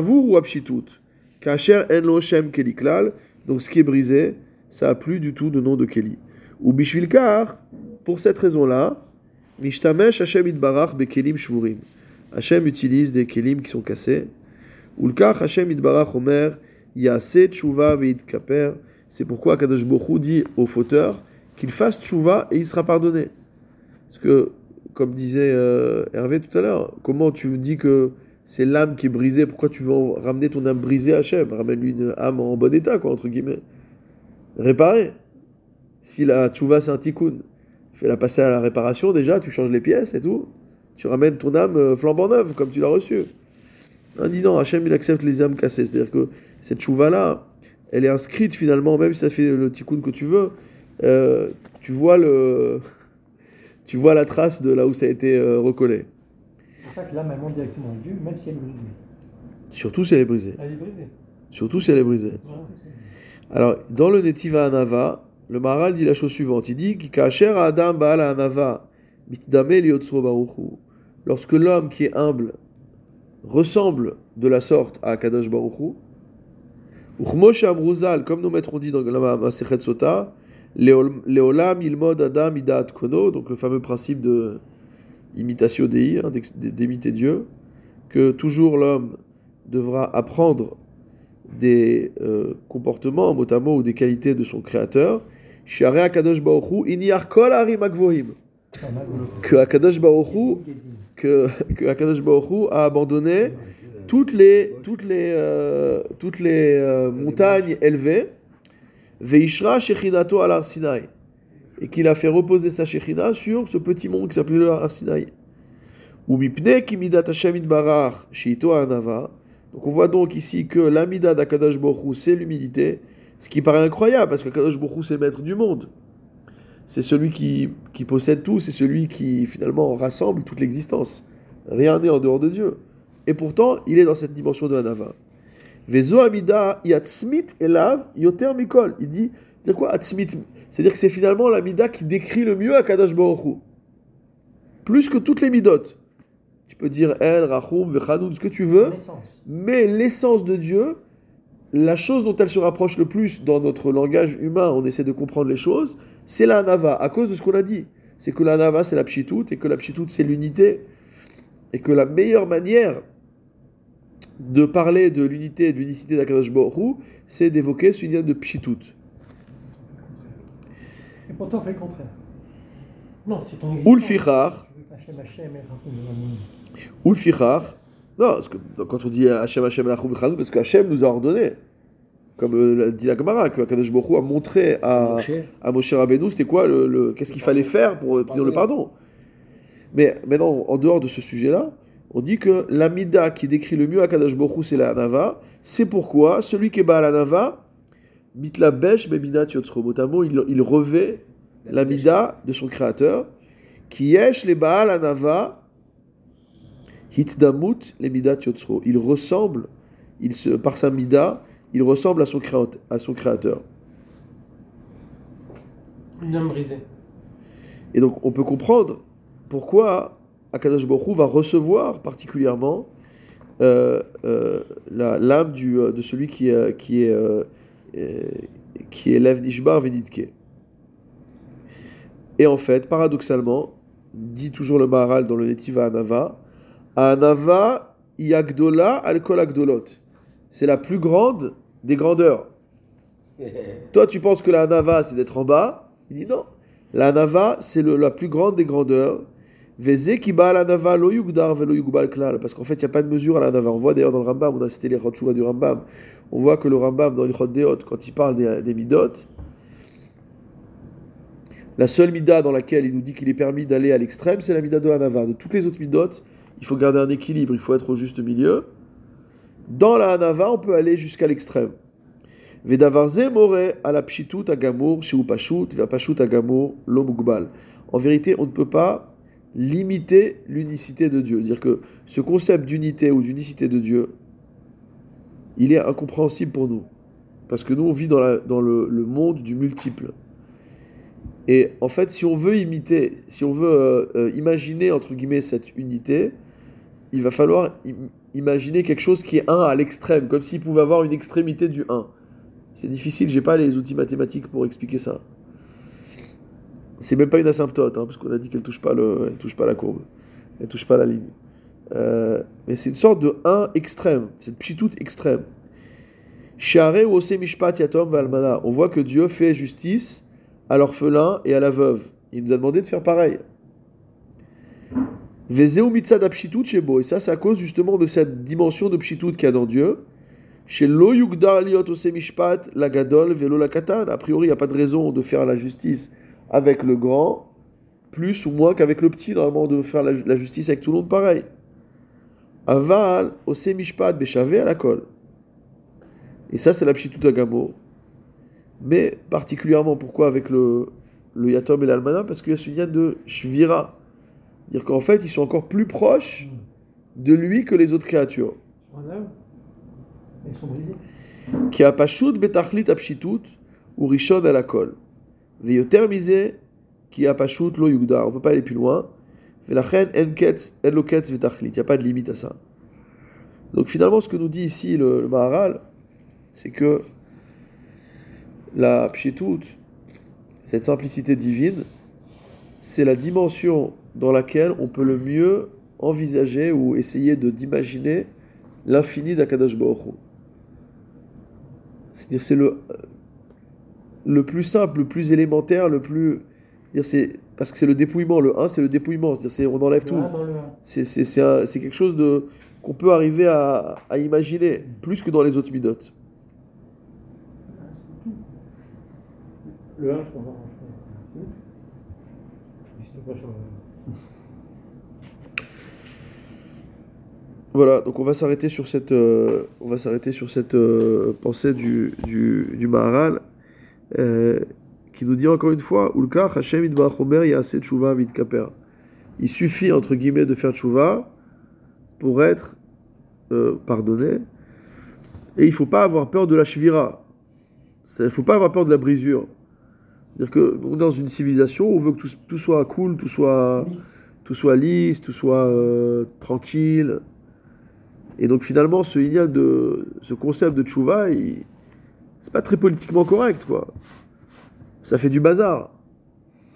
Speaker 1: ou Apshitut Kacher en lo Shem Klal. Donc ce qui est brisé, ça a plus du tout de nom de Keli. Ou Bishvilkar, pour cette raison-là, Mishtamesh Hashem Itbarach Bekelim Shvurim. Hashem utilise des Kelim qui sont cassés. C'est pourquoi Kadosh Bokhu dit au fauteur qu'il fasse Tshuva et il sera pardonné. Parce que, comme disait euh, Hervé tout à l'heure, comment tu dis que c'est l'âme qui est brisée Pourquoi tu veux en ramener ton âme brisée à Hachem Ramène-lui une âme en bon état, quoi, entre guillemets. Réparer. Si la Tshuva c'est un tikkun, fais-la passer à la réparation déjà, tu changes les pièces et tout. Tu ramènes ton âme euh, flambant neuve, comme tu l'as reçue. Non, dis non, Hachem il accepte les âmes cassées. C'est-à-dire que cette Tshuva là, elle est inscrite finalement, même si ça fait le tikkun que tu veux, euh, tu vois le. Tu vois la trace de là où ça a été euh, recollé.
Speaker 3: C'est pour ça que l'âme, elle monte directement à Dieu, même si elle est brisée.
Speaker 1: Surtout si elle est brisée.
Speaker 2: Elle est brisée.
Speaker 1: Surtout si elle est brisée. Alors, dans le Netiva Anava, le Maharal dit la chose suivante. Il dit Kacher Adam Baal Anava mitdame baruchu. Lorsque l'homme qui est humble ressemble de la sorte à Kadosh Baruchu, Uchmosh Amruzal, comme nos maîtres ont dit dans la Masechet Sota, Leol- Leolam ilmod Adam idat kono, donc le fameux principe de imitation Dei, hein, d'imiter Dieu, que toujours l'homme devra apprendre des euh, comportements, mot à mot, ou des qualités de son créateur. Share Akadosh Baruchu, Inyar Kol Harim Que Akadosh Baruchu, que, que a abandonné toutes les, toutes les, euh, toutes les euh, montagnes élevées, Veishra Shechinato al Sinai, et qu'il a fait reposer sa Shechina sur ce petit monde qui s'appelait le Har Sinai. Ou Mipne Kimidat Hashem Itbarach Shito Anava. Donc on voit donc ici que l'amida d'Akadosh Baruch c'est l'humilité, ce qui paraît incroyable parce qu'Akadosh Baruch c'est maître du monde. C'est celui qui, qui possède tout, c'est celui qui finalement rassemble toute l'existence. Rien n'est en dehors de Dieu. Et pourtant, il est dans cette dimension de Hanava. Vezo amida yatsmit elav yoter mikol. Il dit, c'est quoi atzmit C'est-à-dire que c'est finalement l'amida qui décrit le mieux Baruch Hu. Plus que toutes les midotes. Tu peux dire El, Rachum, Vechanoun, ce que tu veux. Mais l'essence de Dieu, la chose dont elle se rapproche le plus dans notre langage humain, on essaie de comprendre les choses, c'est la nava, à cause de ce qu'on a dit. C'est que la nava, c'est la pshitout, et que la pshitout, c'est l'unité. Et que la meilleure manière de parler de l'unité et de l'unicité d'Akadosh c'est d'évoquer ce lien de pshitout.
Speaker 3: Et pourtant, on fait le contraire.
Speaker 2: Non, c'est ton
Speaker 1: Ou le fichar,
Speaker 3: Je veux qu'Hachem, Hachem, et Rachum, Rachum.
Speaker 1: ou le fichar. Non, parce que quand on dit Hachem, Hachem, parce qu'Hachem nous a ordonné, comme euh, dit la Gemara, que Akadosh Baruch Hu a montré à,
Speaker 5: Moshe.
Speaker 1: à Moshe Rabbeinu, c'était quoi le, le- qu'est-ce qu'il fallait faire pour obtenir le pardon. Mais maintenant, en dehors de ce sujet-là, on dit que l'amida qui décrit le mieux Akadosh Baruch Hu, c'est la Hanava. C'est pourquoi celui qui est Baal Hanava, mitla besh à mot, il, il revêt l'amida de son créateur, qui yesh les Baal Hanava, hitdamut les yotzro. Il ressemble, il se, par sa mida, il ressemble à son, créat- à son créateur.
Speaker 2: Une âme.
Speaker 1: Et donc, on peut comprendre pourquoi Akadosh Baruch Hu va recevoir particulièrement euh, euh, la- l'âme euh, de celui qui, euh, qui est qui Nishbar Venitke. Et en fait, paradoxalement, dit toujours le Maharal dans le Netiva Anava, Anava Yagdola al Kol Agdolot. C'est la plus grande des grandeurs. Toi, tu penses que la Anava, c'est d'être en bas? Il dit non. La Nava, c'est la plus grande des grandeurs. Veze ki ba la Nava lo yugdar velo yugbal klal. Parce qu'en fait, il n'y a pas de mesure à la Nava. On voit d'ailleurs dans le Rambam, on a cité les Chotchouva du Rambam. On voit que le Rambam, dans l'Ichot Deot, quand il parle des, des Midot, la seule Mida dans laquelle il nous dit qu'il est permis d'aller à l'extrême, c'est la Mida de Hanava. De toutes les autres Midot, il faut garder un équilibre, il faut être au juste milieu. Dans la Hanava, on peut aller jusqu'à l'extrême. Vedavarze more pshitut agamour, chez pashut, pashut agamour, lo mugbal. En vérité, on ne peut pas limiter l'unicité de Dieu. Dire que ce concept d'unité ou d'unicité de Dieu, il est incompréhensible pour nous. Parce que nous, on vit dans, le, monde du multiple. Et en fait, si on veut imiter, si on veut euh, euh, imaginer, entre guillemets, cette unité, il va falloir imaginer quelque chose qui est 1 à l'extrême, comme s'il pouvait avoir une extrémité du 1. C'est difficile, j'ai pas les outils mathématiques pour expliquer ça. C'est même pas une asymptote, hein, parce qu'on a dit qu'elle touche pas le, elle touche pas la courbe, elle touche pas la ligne. Euh, mais c'est une sorte de 1 extrême, cette pchitoute extrême. On voit que Dieu fait justice à l'orphelin et à la veuve. Il nous a demandé de faire pareil. Et ça, c'est à cause justement de cette dimension de pshitut qu'il y a dans Dieu. Chez lo yugdar liot mishpat la gadol velo la katan. A priori, il n'y a pas de raison de faire la justice avec le grand, plus ou moins qu'avec le petit. Normalement, de faire la, justice avec tout le monde pareil. Aval ose mishpat beshave à la kol. Et ça, c'est la pshitut agamo. Mais particulièrement, pourquoi avec le, le yatom et l'almana? Parce qu'il y a ce lien de shvira. C'est-à-dire qu'en fait, ils sont encore plus proches de lui que les autres créatures.
Speaker 3: Ils sont brisés.
Speaker 1: Qui a pashut betachlit apshitut ou rishon à la kol. Veyoter misé qui a pashut lo yugda. On peut pas aller plus loin. Velachen en ketz betachlit. Il n'y a pas de limite à ça. Donc finalement, ce que nous dit ici le, le Maharal, c'est que la pshitut, cette simplicité divine, c'est la dimension dans laquelle on peut le mieux envisager ou essayer de d'imaginer l'infini d'Akadash. C'est-à-dire c'est le le plus simple, le plus élémentaire, le plus dire c'est parce que c'est le dépouillement, le 1 c'est le dépouillement, c'est-à-dire c'est- on enlève
Speaker 3: Le
Speaker 1: tout. C'est c'est- c'est un- c'est quelque chose de qu'on peut arriver à, à imaginer plus que dans les autres midotes.
Speaker 3: Le 1, je comprends. Je sais pas sur le-
Speaker 1: Voilà, donc on va s'arrêter sur cette, euh, on va s'arrêter sur cette euh, pensée du, du, du Maharal, euh, qui nous dit encore une fois, Ulka Hashem Vidkaper. Il suffit, entre guillemets, de faire Tshuva pour être pardonné, et il faut pas avoir peur de la shvira. Il ne faut pas avoir peur de la brisure. C'est-à-dire que dans une civilisation, on veut que tout, tout soit cool, tout soit
Speaker 3: Lisse.
Speaker 1: tout soit lisse, tout soit euh, tranquille. Et donc finalement, ce il y a de ce concept de tchouva, c'est pas très politiquement correct, quoi. Ça fait du bazar.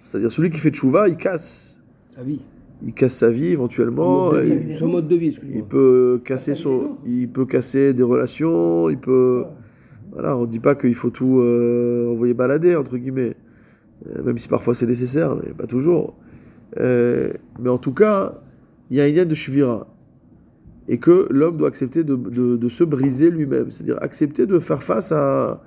Speaker 1: C'est-à-dire celui qui fait tchouva, il casse,
Speaker 5: Sa vie.
Speaker 1: il casse sa vie éventuellement.
Speaker 5: Son mode de vie, son mode de vie,
Speaker 1: il peut casser son, il peut casser des relations, il peut. Voilà, on dit pas qu'il faut tout euh, envoyer balader entre guillemets, même si parfois c'est nécessaire, mais pas toujours. Euh, mais en tout cas, il y a un lien de shvira et que l'homme doit accepter de, de- se briser lui-même, c'est-à-dire accepter de faire face à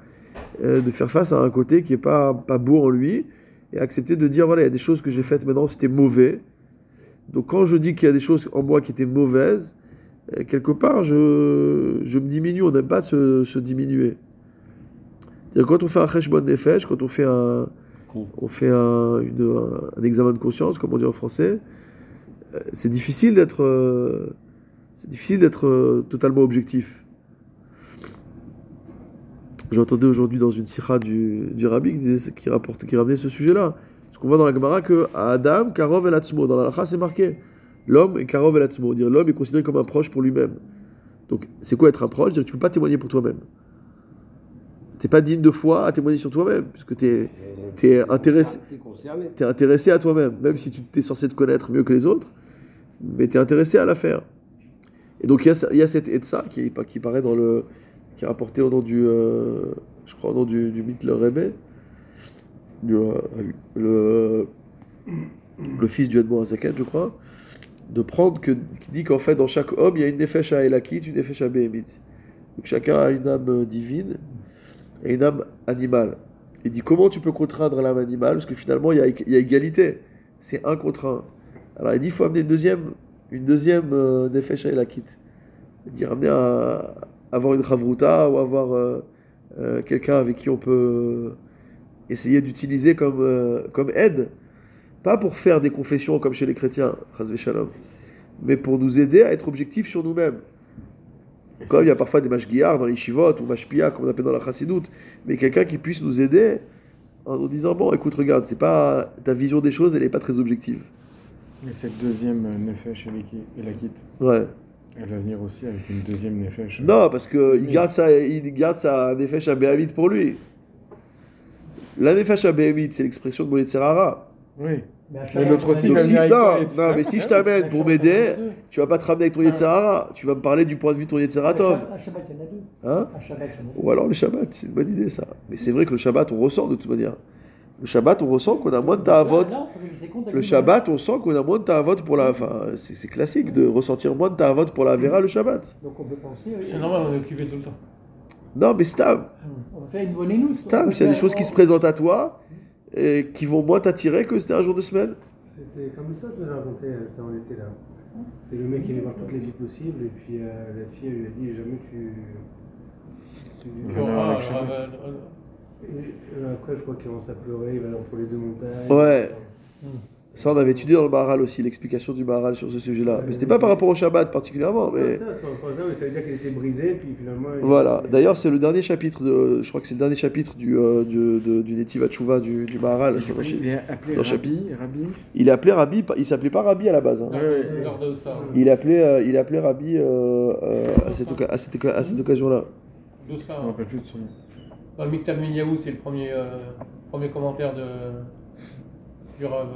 Speaker 1: euh, de faire face à un côté qui est pas pas beau en lui et accepter de dire voilà il y a des choses que j'ai faites maintenant c'était mauvais. Donc quand je dis qu'il y a des choses en moi qui étaient mauvaises, euh, quelque part je, je me diminue, on n'aime pas se, se diminuer. Quand on fait un cheshbon nefesh, quand on fait un, on fait un, examen de conscience, comme on dit en français, euh, c'est difficile d'être, euh, c'est difficile d'être euh, totalement objectif. J'entendais aujourd'hui dans une sikha du, du rabbi qui, rapporte, qui ramenait ce sujet-là. Parce qu'on voit dans la Gemara que Adam, Karov el Atzmo, dans la Lacha, c'est marqué. L'homme est Karov. Dire l'homme est considéré comme un proche pour lui-même. Donc, c'est quoi être un proche? Dire tu ne peux pas témoigner pour toi-même. Tu n'es pas digne de foi à témoigner sur toi-même, puisque tu es, T'es intéressé-
Speaker 5: T'es concerné.
Speaker 1: intéressé à toi-même, même si tu es censé te connaître mieux que les autres, mais tu es intéressé à la faire. Et donc, il y y a cette Etsa qui, qui paraît dans le. qui est rapporté au nom du. euh, je crois au nom du, du mythe le Rebbe, du, euh, le, le fils du Edmond Azaken, je crois, de prendre que, qui dit qu'en fait, dans chaque homme, il y a une nefesh à Elakit, une nefesh à Behemit. Donc chacun a une âme divine et une âme animale. Il dit comment tu peux contraindre l'âme animale? Parce que finalement, il y a, égalité. C'est un contre un. Alors il dit il faut amener une deuxième, une deuxième euh, nefesh à Elakit. Il dit ramener un, avoir une chavruta ou avoir euh, euh, quelqu'un avec qui on peut essayer d'utiliser comme, euh, comme aide. Pas pour faire des confessions comme chez les chrétiens, mais pour nous aider à être objectifs sur nous-mêmes. Comme il y a parfois des mashgiar dans les shivot ou mashpia, comme on appelle dans la chassidoute, mais quelqu'un qui puisse nous aider en nous disant bon, écoute, regarde, c'est pas ta vision des choses, elle n'est pas très objective.
Speaker 4: Mais cette deuxième nefesh et la quitte,
Speaker 1: Ouais.
Speaker 4: elle va venir aussi avec une deuxième nefesh.
Speaker 1: Non, parce qu'il garde sa, il garde sa nefesh abéhamite pour lui. La nefesh abéhamite, c'est l'expression de Moïse Serrara.
Speaker 4: Oui.
Speaker 3: Mais, à
Speaker 4: Mais
Speaker 3: a
Speaker 4: aussi, avec
Speaker 1: non,
Speaker 4: Yetzirah.
Speaker 1: non, mais si je t'amène pour m'aider, tu vas pas te ramener avec ton Yetzirara, tu vas me parler du point de vue de ton Yetzeratov.
Speaker 3: À Shabbat, il y en a deux.
Speaker 1: Hein
Speaker 3: À Shabbat, il y en a deux.
Speaker 1: Ou alors le Shabbat, c'est une bonne idée ça. Mais c'est vrai que le Shabbat, on ressent de toute manière. Le Shabbat, on ressent qu'on a moins de ta'avot. Le Shabbat, on sent qu'on a moins de ta'avot pour la. Enfin, c'est classique de ressentir moins de ta'avot pour la Vera le Shabbat.
Speaker 3: Donc on peut penser.
Speaker 2: C'est normal, on est occupé tout le temps.
Speaker 1: Non, mais Stam,
Speaker 3: On va faire une bonne énoute.
Speaker 1: Stam, s'il y a des choses qui se présentent à toi et qui vont moins t'attirer que c'était un jour de semaine.
Speaker 6: C'était comme l'histoire que tu nous as raconté, euh, c'était en été là. C'est le mec qui allait voir toutes les filles possibles et puis euh, la fille elle lui a dit jamais tu. tu-
Speaker 2: ah, euh,
Speaker 6: Et, après je crois qu'il commence à pleurer, il va entre les deux montagnes.
Speaker 1: Ouais. Ça, on avait étudié dans le Maharal aussi, l'explication du Maharal sur ce sujet-là. Mais c'était pas par rapport au Shabbat particulièrement, mais.
Speaker 6: Ça, veut dire qu'elle était brisée puis finalement. il-
Speaker 1: Voilà. D'ailleurs, c'est le dernier chapitre, de, je crois que c'est le dernier chapitre du, euh, du, de- du Netiv Hatshuva du, du Maharal. Je
Speaker 4: Il est appelé
Speaker 1: Dans
Speaker 4: Rabbi, Rabbi.
Speaker 1: Il est appelé Rabbi, il s'appelait pas Rabbi à la base. hein.
Speaker 2: Ossar.
Speaker 1: Il appelait, euh, il appelait Rabbi euh, à cette, oca- à cette, à cette occasion-là.
Speaker 2: D'Ossar.
Speaker 4: Je me rappelle plus de son nom.
Speaker 2: Miktab Minyahu, c'est le premier, euh, premier commentaire de, du Rav.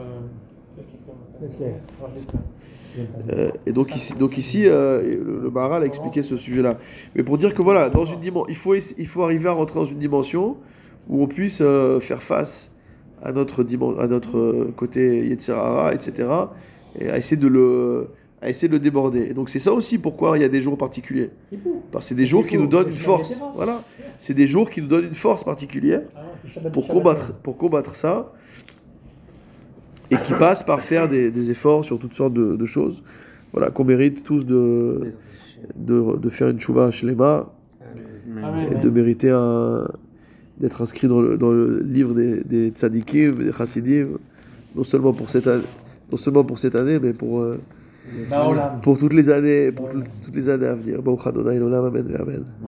Speaker 2: Euh,
Speaker 1: et donc ici, donc ici euh, le, Maharal a expliqué ce sujet-là. Mais pour dire que voilà, dans une il, faut, il faut arriver à rentrer dans une dimension où on puisse euh, faire face à notre, à notre côté Yetzirara, etc. Et à essayer de le, à essayer de le déborder. Et donc c'est ça aussi pourquoi il y a des jours particuliers. Parce que c'est des jours qui nous donnent une force. Voilà. C'est des jours qui nous donnent une force particulière
Speaker 3: Ah,
Speaker 1: pour combattre, pour combattre ça, et qui passe par faire des, des efforts sur toutes sortes de, de choses, voilà, qu'on mérite tous de, de, de faire une chouva shlema
Speaker 4: Mais-
Speaker 2: Amen.
Speaker 1: et de mériter d'être inscrit dans le, dans le livre des, des tzadikim, des chassidim, non seulement pour cette année, non seulement pour cette année, mais pour, euh, pour toutes les années, pour toutes- les années à venir. Amen.